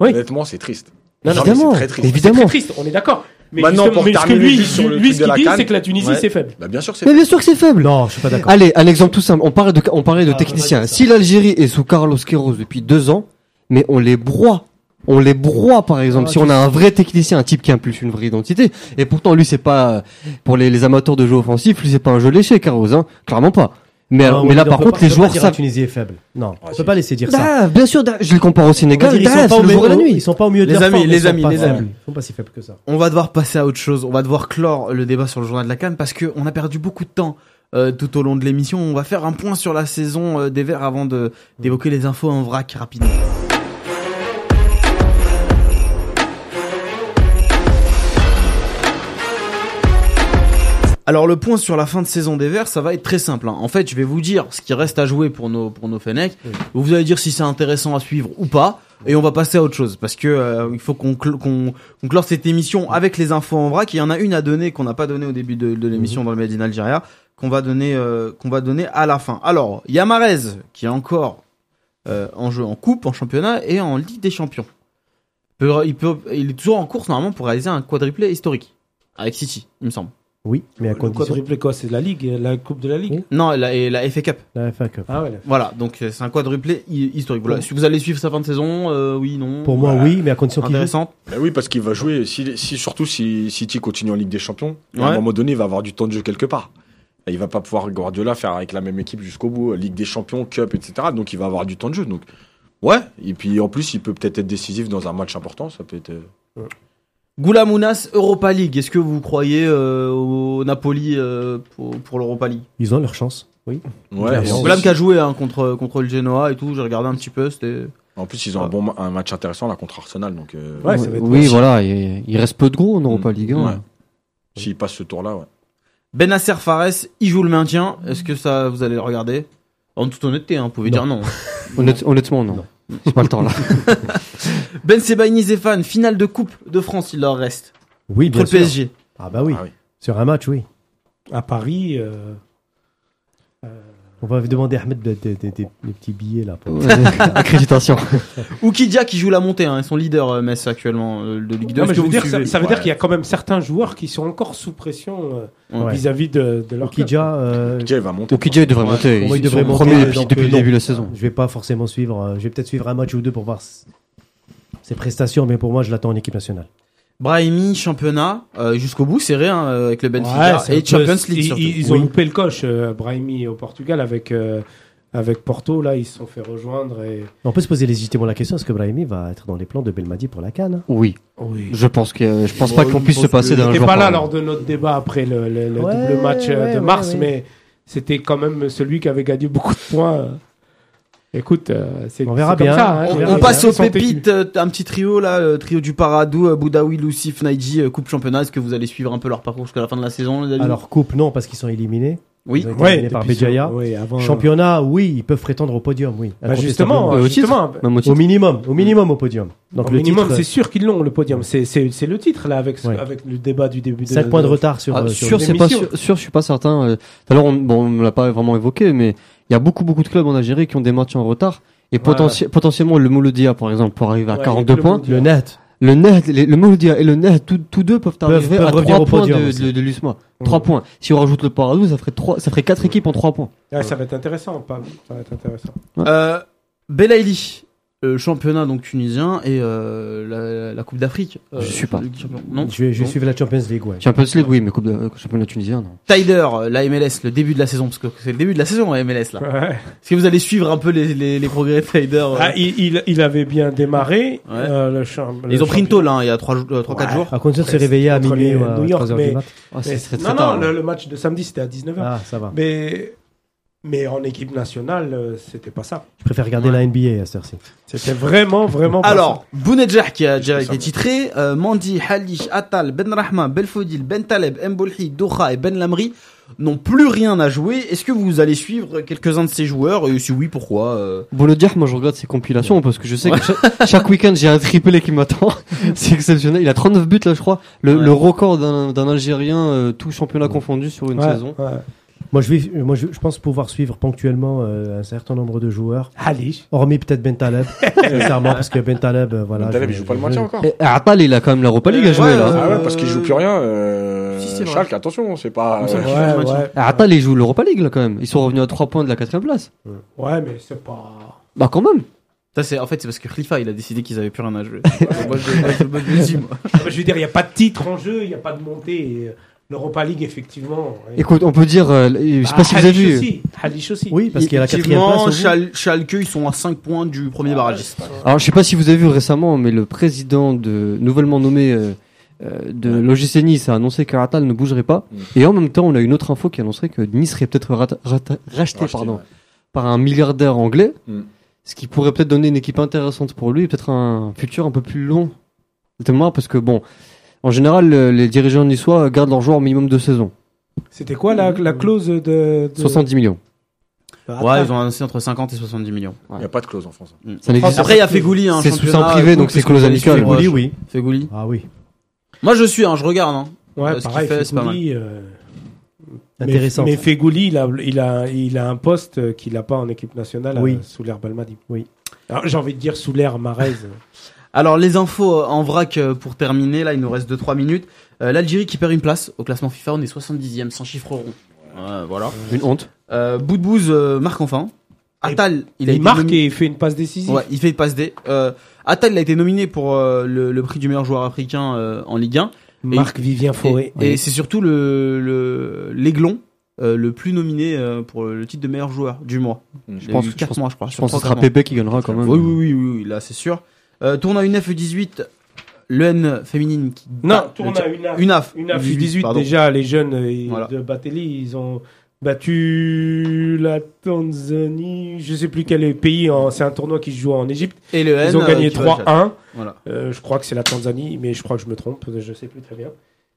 Oui. honnêtement, c'est triste. Non, non, évidemment, c'est très triste. C'est évidemment. très triste, on est d'accord. Mais, Maintenant, pour mais ce que terminer lui, juste sur le lui, truc ce de qu'il la dit, CAN, c'est que la Tunisie, ouais. c'est faible. Bah, bien sûr, c'est Mais bien sûr que c'est faible. Non, je suis pas d'accord. Allez, un exemple tout simple. On parlait de, on parlait de Ah, techniciens. vas-y, ça. Si l'Algérie est sous Carlos Queiroz depuis deux ans, mais on les broie. On les broie, par exemple. Ah, si on a un vrai technicien, un type qui impulse une vraie identité. Et pourtant, lui, c'est pas, pour les, les amateurs de jeu offensif, lui, c'est pas un jeu léché, Queiroz, hein. Clairement pas. Mais, Ah, alors- oui, mais là, on par contre, pas- les joueurs dire la savent. Tunisie est faible. Non, on si. peut pas laisser dire ça. Ah, bien sûr, je le compare au Sénégal. dire, ils sont pas au le jour et la nuit. Ils sont pas au milieu de Les amis, forme, les amis, les amis. Ils sont pas si faibles que ça. on va devoir passer à autre chose. On va devoir clore le débat sur le journal de la Cannes parce que on a perdu beaucoup de temps euh, tout au long de l'émission. On va faire un point sur la saison euh, des Verts avant de d'évoquer les infos en vrac rapidement. Alors le point sur la fin de saison des Verts, ça va être très simple. hein. En fait, je vais vous dire ce qui reste à jouer pour nos pour nos Fennecs. Oui. Vous allez dire si c'est intéressant à suivre ou pas, et on va passer à autre chose parce que euh, il faut qu'on cl- qu'on qu'on clore cette émission avec les infos en vrac. Il y en a une à donner qu'on n'a pas donné au début de, de l'émission dans le Made in Algeria, qu'on va donner euh, qu'on va donner à la fin. Alors Yamarez qui est encore euh, en jeu en coupe, en championnat et en Ligue des Champions. Peut- il peut, il est toujours en course normalement pour réaliser un quadruplé historique avec City, il me semble. Oui, mais à Le condition. quadruplé quoi C'est la Ligue, la Coupe de la Ligue Oui. Non, la, et la FA Cup. La FA Cup. Ah ouais. la- Voilà, donc euh, c'est un quadruplé hi- historique. Voilà. Si vous allez suivre sa fin de saison, euh, oui, non. Pour moi, oui, mais à condition qu'il joue. intéressante. Bah oui, parce qu'il va jouer, si, si, surtout si City continue en Ligue des Champions, à un moment donné, il va avoir du temps de jeu quelque part. Et il va pas pouvoir Guardiola faire avec la même équipe jusqu'au bout, Ligue des Champions, Cup, etc. Donc il va avoir du temps de jeu. Donc ouais, et puis en plus, il peut peut-être être décisif dans un match important. Ça peut être. euh, Goulamounas, Europa League. Est-ce que vous croyez euh, au Napoli euh, pour, pour l'Europa League? Ils ont leur chance. Oui. Ouais. Goulam plus, qui a joué hein, contre contre le Genoa et tout. J'ai regardé un petit peu. C'était. en plus, ils ont un bon ma- un match intéressant là contre Arsenal. Donc euh, Ouais, ça va être oui, bon. voilà, il, il reste peu de gros en Europa. League. hein. Ouais. s'il passe ce tour-là, ouais. Benasser Fares, il joue le maintien. Est-ce que ça vous allez le regarder? En toute honnêteté, hein, vous pouvez Non. dire non. Honnête- honnêtement, non. J'ai pas le temps là. Ben Sebaini Zéphane, finale de Coupe de France, il leur reste. Oui, Contre bien le sûr. PSG. Ah bah oui. Ah oui. Sur un match, oui. À Paris. euh, On va demander à Ahmed des, des- des- des- des petits billets là. pour- Accréditation. Oukidia qui joue la montée, hein, ils sont leaders euh, Metz actuellement euh, de Ligue 2. Non, mais Est-ce je que veux vous dire, ça, veut Ouais. dire qu'il y a quand même certains joueurs qui sont encore sous pression euh, Ouais. vis-à-vis de, de leur club. Okidja, euh, Okidja, il va monter. Okidja, il devrait Ouais. monter. Pour moi, il Ils devrait sont monter, premiers depuis, donc, depuis le début de la saison. je vais pas forcément suivre. euh, je vais peut-être suivre un match ou deux pour voir ses prestations, mais pour moi, je l'attends en équipe nationale. Brahimi, championnat, euh, jusqu'au bout, serré hein, euh, avec le Benfica et peu- Champions League ils, surtout. ils- ils ont Oui. loupé le coche, euh, Brahimi au Portugal avec euh, avec Porto là, ils se sont fait rejoindre et On peut se poser légitimement la question est-ce que Brahimi va être dans les plans de Belmadi pour la Cannes Oui. oui. Je pense que, je pense pas qu'on puisse se passer d'un joueur. pas là lors de notre débat après le, le- le Ouais, double match euh, ouais, de ouais, mars, ouais. mais c'était quand même celui qui avait gagné beaucoup de points. Euh. Écoute, euh, c'est On verra comme bien. ça, hein, On, passe bien. aux pépites, euh, un petit trio là, le trio du Paradou, euh, Boudaoui, Lucif, Naïji, euh, Coupe Championnat. Est-ce que vous allez suivre un peu leur parcours jusqu'à la fin de la saison les amis? Alors, Coupe, non, parce qu'ils sont éliminés. Oui. Ouais, par Béjaïa. oui, avant, Championnat, oui, ils peuvent prétendre au podium, oui. Bah, justement, au justement, au minimum, au minimum au podium. Donc au le minimum, titre, c'est sûr qu'ils l'ont le podium. C'est c'est c'est le titre là avec ce- Ouais. avec le débat du début. de 5 points de de- retard sur, Ah, euh, sur sûr, c'est pas sûr, sûr, je suis pas certain. euh, Tout à l'heure, on, bon, on l'a pas vraiment évoqué, mais il y a beaucoup, beaucoup de clubs en Algérie qui ont des matchs en retard. Et potentie- potentiellement, le Mouloudia, par exemple, pour arriver à Ouais, 42 le points. Le net. Le Net, les- le Mouloudia et le Net, tous deux peuvent arriver peuvent à revenir 3 au points podium de, aussi. de, de l'USMA. Ouais. 3 points. Si on rajoute le Paradou, ça ferait trois, ça ferait 4 équipes en 3 points. Ouais, ça va être intéressant, pas Ça va être intéressant. Euh, Belaïli, euh, championnat donc tunisien et euh, la, la Coupe d'Afrique. euh, Je suis pas. Non. Je vais, je vais Non. suivre la Champions League, ouais. Champions League, oui, mais Coupe de, euh, championnat tunisien, non. Tyder, euh, la MLS, le début de la saison, parce que c'est le début de la saison la MLS là. Ouais. Est-ce que vous allez suivre un peu les, les, les progrès de Tyder euh Ah, il, il, il avait bien démarré. Ouais. euh, le champ- le Ils ont pris une tôle hein, il y a 3-4 Ouais. jours. À condition de se réveiller à minuit ou à New York, 3 heures mais- du mat. Ah, non, tard. non, le, le match de samedi c'était à 19h. Ah, ça va. Mais, mais en équipe nationale, euh, c'était pas ça. Je préfère regarder la NBA à cette heure-ci. C'était vraiment, vraiment pas Alors, Bounedjah qui a déjà été titré, euh, Mandi, Halish, Atal, Ben Rahman, Belfodil, Ben Taleb, Mbolhi, Doha et Ben Lamri n'ont plus rien à jouer. Est-ce que vous allez suivre quelques-uns de ces joueurs Et si oui, pourquoi euh Bolodier, moi je regarde ses compilations parce que je sais que chaque, chaque week-end j'ai un triplé qui m'attend. c'est exceptionnel. Il a 39 buts là, je crois. Le, Ouais. le record d'un d'un Algérien, euh, tout championnat confondu sur une. Ouais, saison. Moi, je, vais, moi je, je pense pouvoir suivre ponctuellement euh, un certain nombre de joueurs, Halish. hormis peut-être Ben Taleb, sincèrement, parce que Ben Taleb, euh, voilà. Ben Taleb, je- il joue pas le maintien encore. Et Atal, il a quand même l'Europa League à jouer Ouais, là. euh, Ah ouais, parce qu'il joue plus rien. Euh... Si. Schalke, attention, c'est pas. Euh, Ouais. Atal, il joue l'Europa League là quand même. Ils sont revenus à 3 points de la quatrième place. Ouais, mais c'est pas. Bah quand même. Ça, c'est en fait c'est parce que Khalifa il a décidé qu'ils avaient plus rien à jouer. moi, je, moi, je, moi, je le dis, moi. Je veux dire, il n'y a pas de titre en jeu, il n'y a pas de montée. et, euh, L'Europa League, effectivement. ouais. Écoute, on peut dire, euh, je sais Ah, pas si vous avez Halish vu. aussi. Halish aussi. Oui, parce qu'il y a la quatrième place. Schal- Schalke ils sont à 5 points du premier barragiste. Alors je sais pas si vous avez vu récemment, mais le président de nouvellement nommé euh, euh, de l'OGC Nice a annoncé qu'Atal ne bougerait pas. Mm. Et en même temps, on a une autre info qui annoncerait que Nice serait peut-être racheté, racheté, pardon, ouais. par un milliardaire anglais, Mm. ce qui pourrait peut-être donner une équipe intéressante pour lui, et peut-être un futur un peu plus long. Tellement parce que bon, en général, le- les dirigeants niçois gardent leurs joueurs au minimum de saison, C'était quoi la, la clause de. de... 70 millions. Ouais, ils ont annoncé entre 50 et 70 millions. Il n'y a pas de clause en France. Ça n'existe Après il y a Fegouli hein, C'est sous privé, écoute, donc c'est clause amicale. Fegouli, oui. Fegouli. Ah oui. Moi je suis hein, je regarde hein. Ouais, Euh, pareil, qu'il fait, c'est pas euh, Intéressant. Mais, mais Fegouli, il a, il, a, il a un poste euh, qu'il n'a pas en équipe nationale Oui. euh, sous l'air Balmadi. Oui. J'ai envie de dire sous l'air Marez. Alors les infos euh, en vrac euh, pour terminer, là il nous reste 2-3 minutes. Euh, L'Algérie qui perd une place au classement FIFA, on est 70e sans chiffre rond. Voilà. Une honte. Euh, Boudbouz euh, marque enfin. Attal, il il a été marque et il fait une passe décisive. Ouais, il fait une passe D. Euh, Attal il a été nominé pour euh, le, le prix du meilleur joueur africain euh, en Ligue 1. Marc Vivien Forêt. Et, et c'est surtout le le l'Aiglon euh, le plus nominé euh, pour le titre de meilleur joueur du mois. Je Il y a pense- eu je quatre pense- mois, je crois. Je pense que ce sera. Pépé qui gagnera quand même. Oui, oui, oui, oui, oui, là c'est sûr. Euh, tournoi UNF 18, l'EN féminine qui Non, tourne à une AF. Une AF 18, pardon. déjà, les jeunes euh, Voilà. de Batelli, ils ont battu la Tanzanie. Je sais plus quel pays. C'est un tournoi qui se joue en Égypte. Et le N, Ils ont euh, gagné qui va le 3-1. Voilà. Euh, je crois que c'est la Tanzanie, mais je crois que je me trompe. Je sais plus très bien.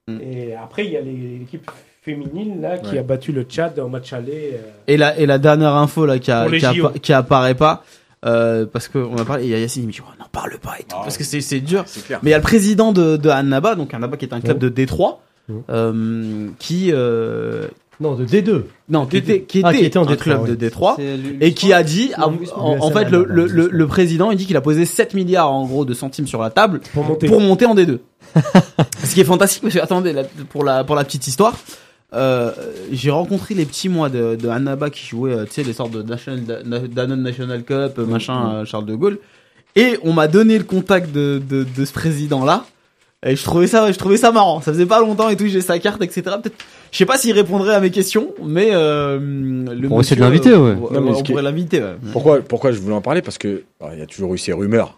Mm. Et après, il y a l'équipe féminine là qui Ouais. a battu le Tchad en match aller. euh. Et la, et la dernière info là qui, a, Pour les qui, a- JO. qui apparaît pas, euh, parce qu'on a parlé, il y a Yacine qui me dit, oh, n'en parle pas et tout, Ah. parce que c'est, c'est dur. C'est clair. Mais il y a le président de, de Annaba, donc Annaba qui est un club Ouais. de Détroit, Ouais. euh, qui, euh, Non, de D2. Non, qui était, qui Ah, était, qui était en un Détroit, club oui. de Détroit. Et qui a dit, C'est en, lui- en- en l'USM, fait, le, le, le, président, il dit qu'il a posé 7 milliards, en gros, de centimes sur la table Pour monter. pour monter en D2. Ce qui est fantastique, parce que, attendez, la- pour la, pour la petite histoire, euh, j'ai rencontré les petits mois de, de Annaba qui jouaient, euh, tu sais, les sortes de National, da- Danone National Cup, euh, machin, euh, Charles de Gaulle. Et on m'a donné le contact de, de, de ce président-là. Et je trouvais ça, je trouvais ça marrant. Ça faisait pas longtemps et tout, j'ai sa carte, etc. Peut-être, je sais pas s'il répondrait à mes questions, mais euh, le On va essayer de monsieur, l'inviter, euh, ouais. Non, mais on qui est- pourrait l'inviter. Ouais. Pourquoi, pourquoi je voulais en parler? Parce que il y a toujours eu ces rumeurs,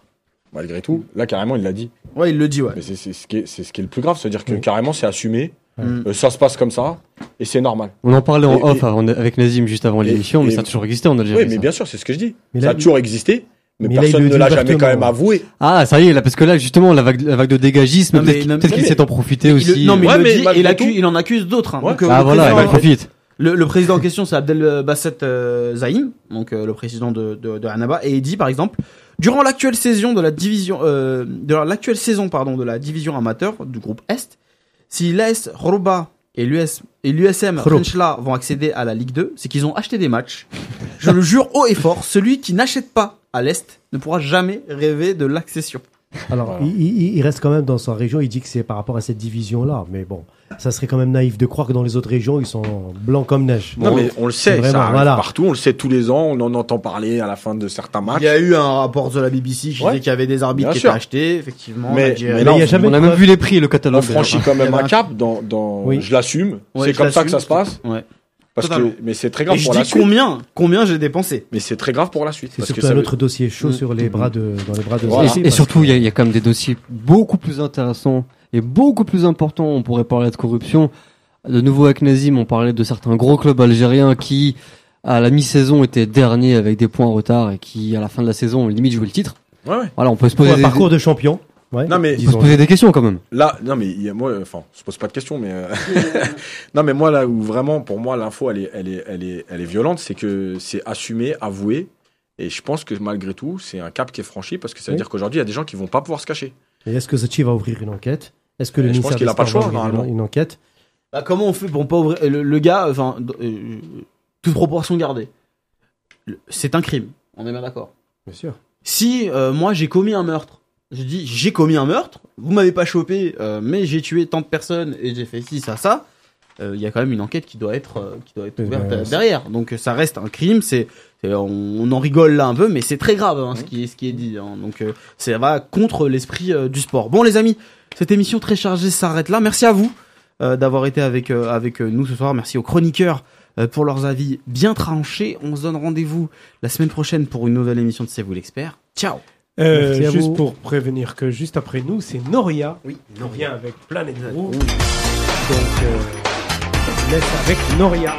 malgré tout. Là, carrément, il l'a dit. ouais, il le dit, ouais. Mais c'est c'est ce, qui est- c'est ce qui est le plus grave, c'est-à-dire que Oui. carrément, c'est assumé. Mm. euh, ça se passe comme ça, et c'est normal. On en parlait en Et- off et- avant- avec Nazim juste avant l'émission, mais et- ça a toujours existé en Algérie. Oui, mais ça. bien sûr, c'est ce que je dis. Mais ça là, a toujours existé, mais, mais là, il personne le ne l'a jamais quand même avoué. Ah, ça y est, là, parce que là, justement, la vague, la vague de dégagisme, peut-être qu'il s'est en profité aussi. le- non, mais Ouais, il le mais dit, et malgré il, accu- tout- il en accuse d'autres. hein. Euh, Ah, le voilà, il en profite. Le, le président en question, c'est Abdel Basset euh, Zaïm, donc euh, le président de, de, de Annaba, et il dit par exemple, durant l'actuelle saison de la division, euh, de l'actuelle saison pardon de la division amateur du groupe Est, si l'AS Roba et l'US et l'USM. Frenchla vont accéder à la Ligue 2, c'est qu'ils ont acheté des matchs. Je le jure haut et fort, celui qui n'achète pas à l'Est ne pourra jamais rêver de l'accession. Alors, Voilà. il, il- il reste quand même dans sa région. Il dit que c'est par rapport à cette division-là. Mais bon, ça serait quand même naïf de croire que dans les autres régions, ils sont blancs comme neige. Non, mais on le sait, vraiment, ça arrive voilà. partout, on le sait tous les ans, on en entend parler à la fin de certains matchs. Il y a eu un rapport de la BBC qui Ouais. disait qu'il y avait des arbitres Bien qui sûr. étaient achetés, effectivement. Mais- mais là, il y a on- jamais On a de même vu les prix, le On catalogue. franchit d'ailleurs. quand même un cap dans, dans... Oui. je l'assume, Ouais, c'est comme ça que ça se passe, Ouais. Parce Totalement. que, mais c'est très Et grave je pour la dis suite. combien, combien j'ai dépensé. Mais c'est très grave pour la suite. C'est parce que surtout ça un veut- autre dossier chaud Mm. sur les bras de, dans les bras de Voilà. Et, et surtout, que- il y, a- il y a quand même des dossiers beaucoup plus intéressants et beaucoup plus importants. On pourrait parler de corruption. De nouveau avec Nazim, on parlait de certains gros clubs algériens qui, à la mi-saison, étaient derniers avec des points en retard et qui, à la fin de la saison, ont limite joué le titre. Ouais, ouais. Voilà, on peut se poser, un des, parcours de champion. Ouais, Non, mais- peut se poser des questions quand même. Là, non, mais il y a, moi, enfin, je se pose pas de questions, mais euh, non, mais moi là où vraiment, pour moi, l'info, elle est, elle est, elle est, elle est violente, c'est que c'est assumé, avoué, et je pense que malgré tout, c'est un cap qui est franchi parce que ça veut Oui. dire qu'aujourd'hui, il y a des gens qui vont pas pouvoir se cacher. Et est-ce que Zachi va ouvrir une enquête? Est-ce que le je ministère pense qu'il a pas le choix, va ouvrir une- normalement. une enquête? Bah, comment on fait pour pas ouvrir le, le gars, enfin, euh, toute proportion gardée? C'est un crime. On est bien d'accord. Bien sûr. Si euh, moi j'ai commis un meurtre, je dis j'ai commis un meurtre, vous m'avez pas chopé, euh, mais j'ai tué tant de personnes et j'ai fait ci ça ça, euh, il y a quand même une enquête qui doit être euh, qui doit être Euh, ouverte bah, euh, derrière. Donc ça reste un crime. C'est on, on en rigole là un peu, mais c'est très grave hein, ce qui est ce qui est dit. hein. Donc euh, ça va contre l'esprit euh, du sport. Bon les amis, cette émission très chargée s'arrête là. Merci à vous euh, d'avoir été avec euh, avec euh, nous ce soir. Merci aux chroniqueurs euh, pour leurs avis bien tranchés. On se donne rendez-vous la semaine prochaine pour une nouvelle émission de C'est vous l'expert. Ciao. Euh, juste vous. pour prévenir que juste après nous, c'est Noria. Oui, revient avec Planet Groove. Donc, euh, on laisse avec Noria.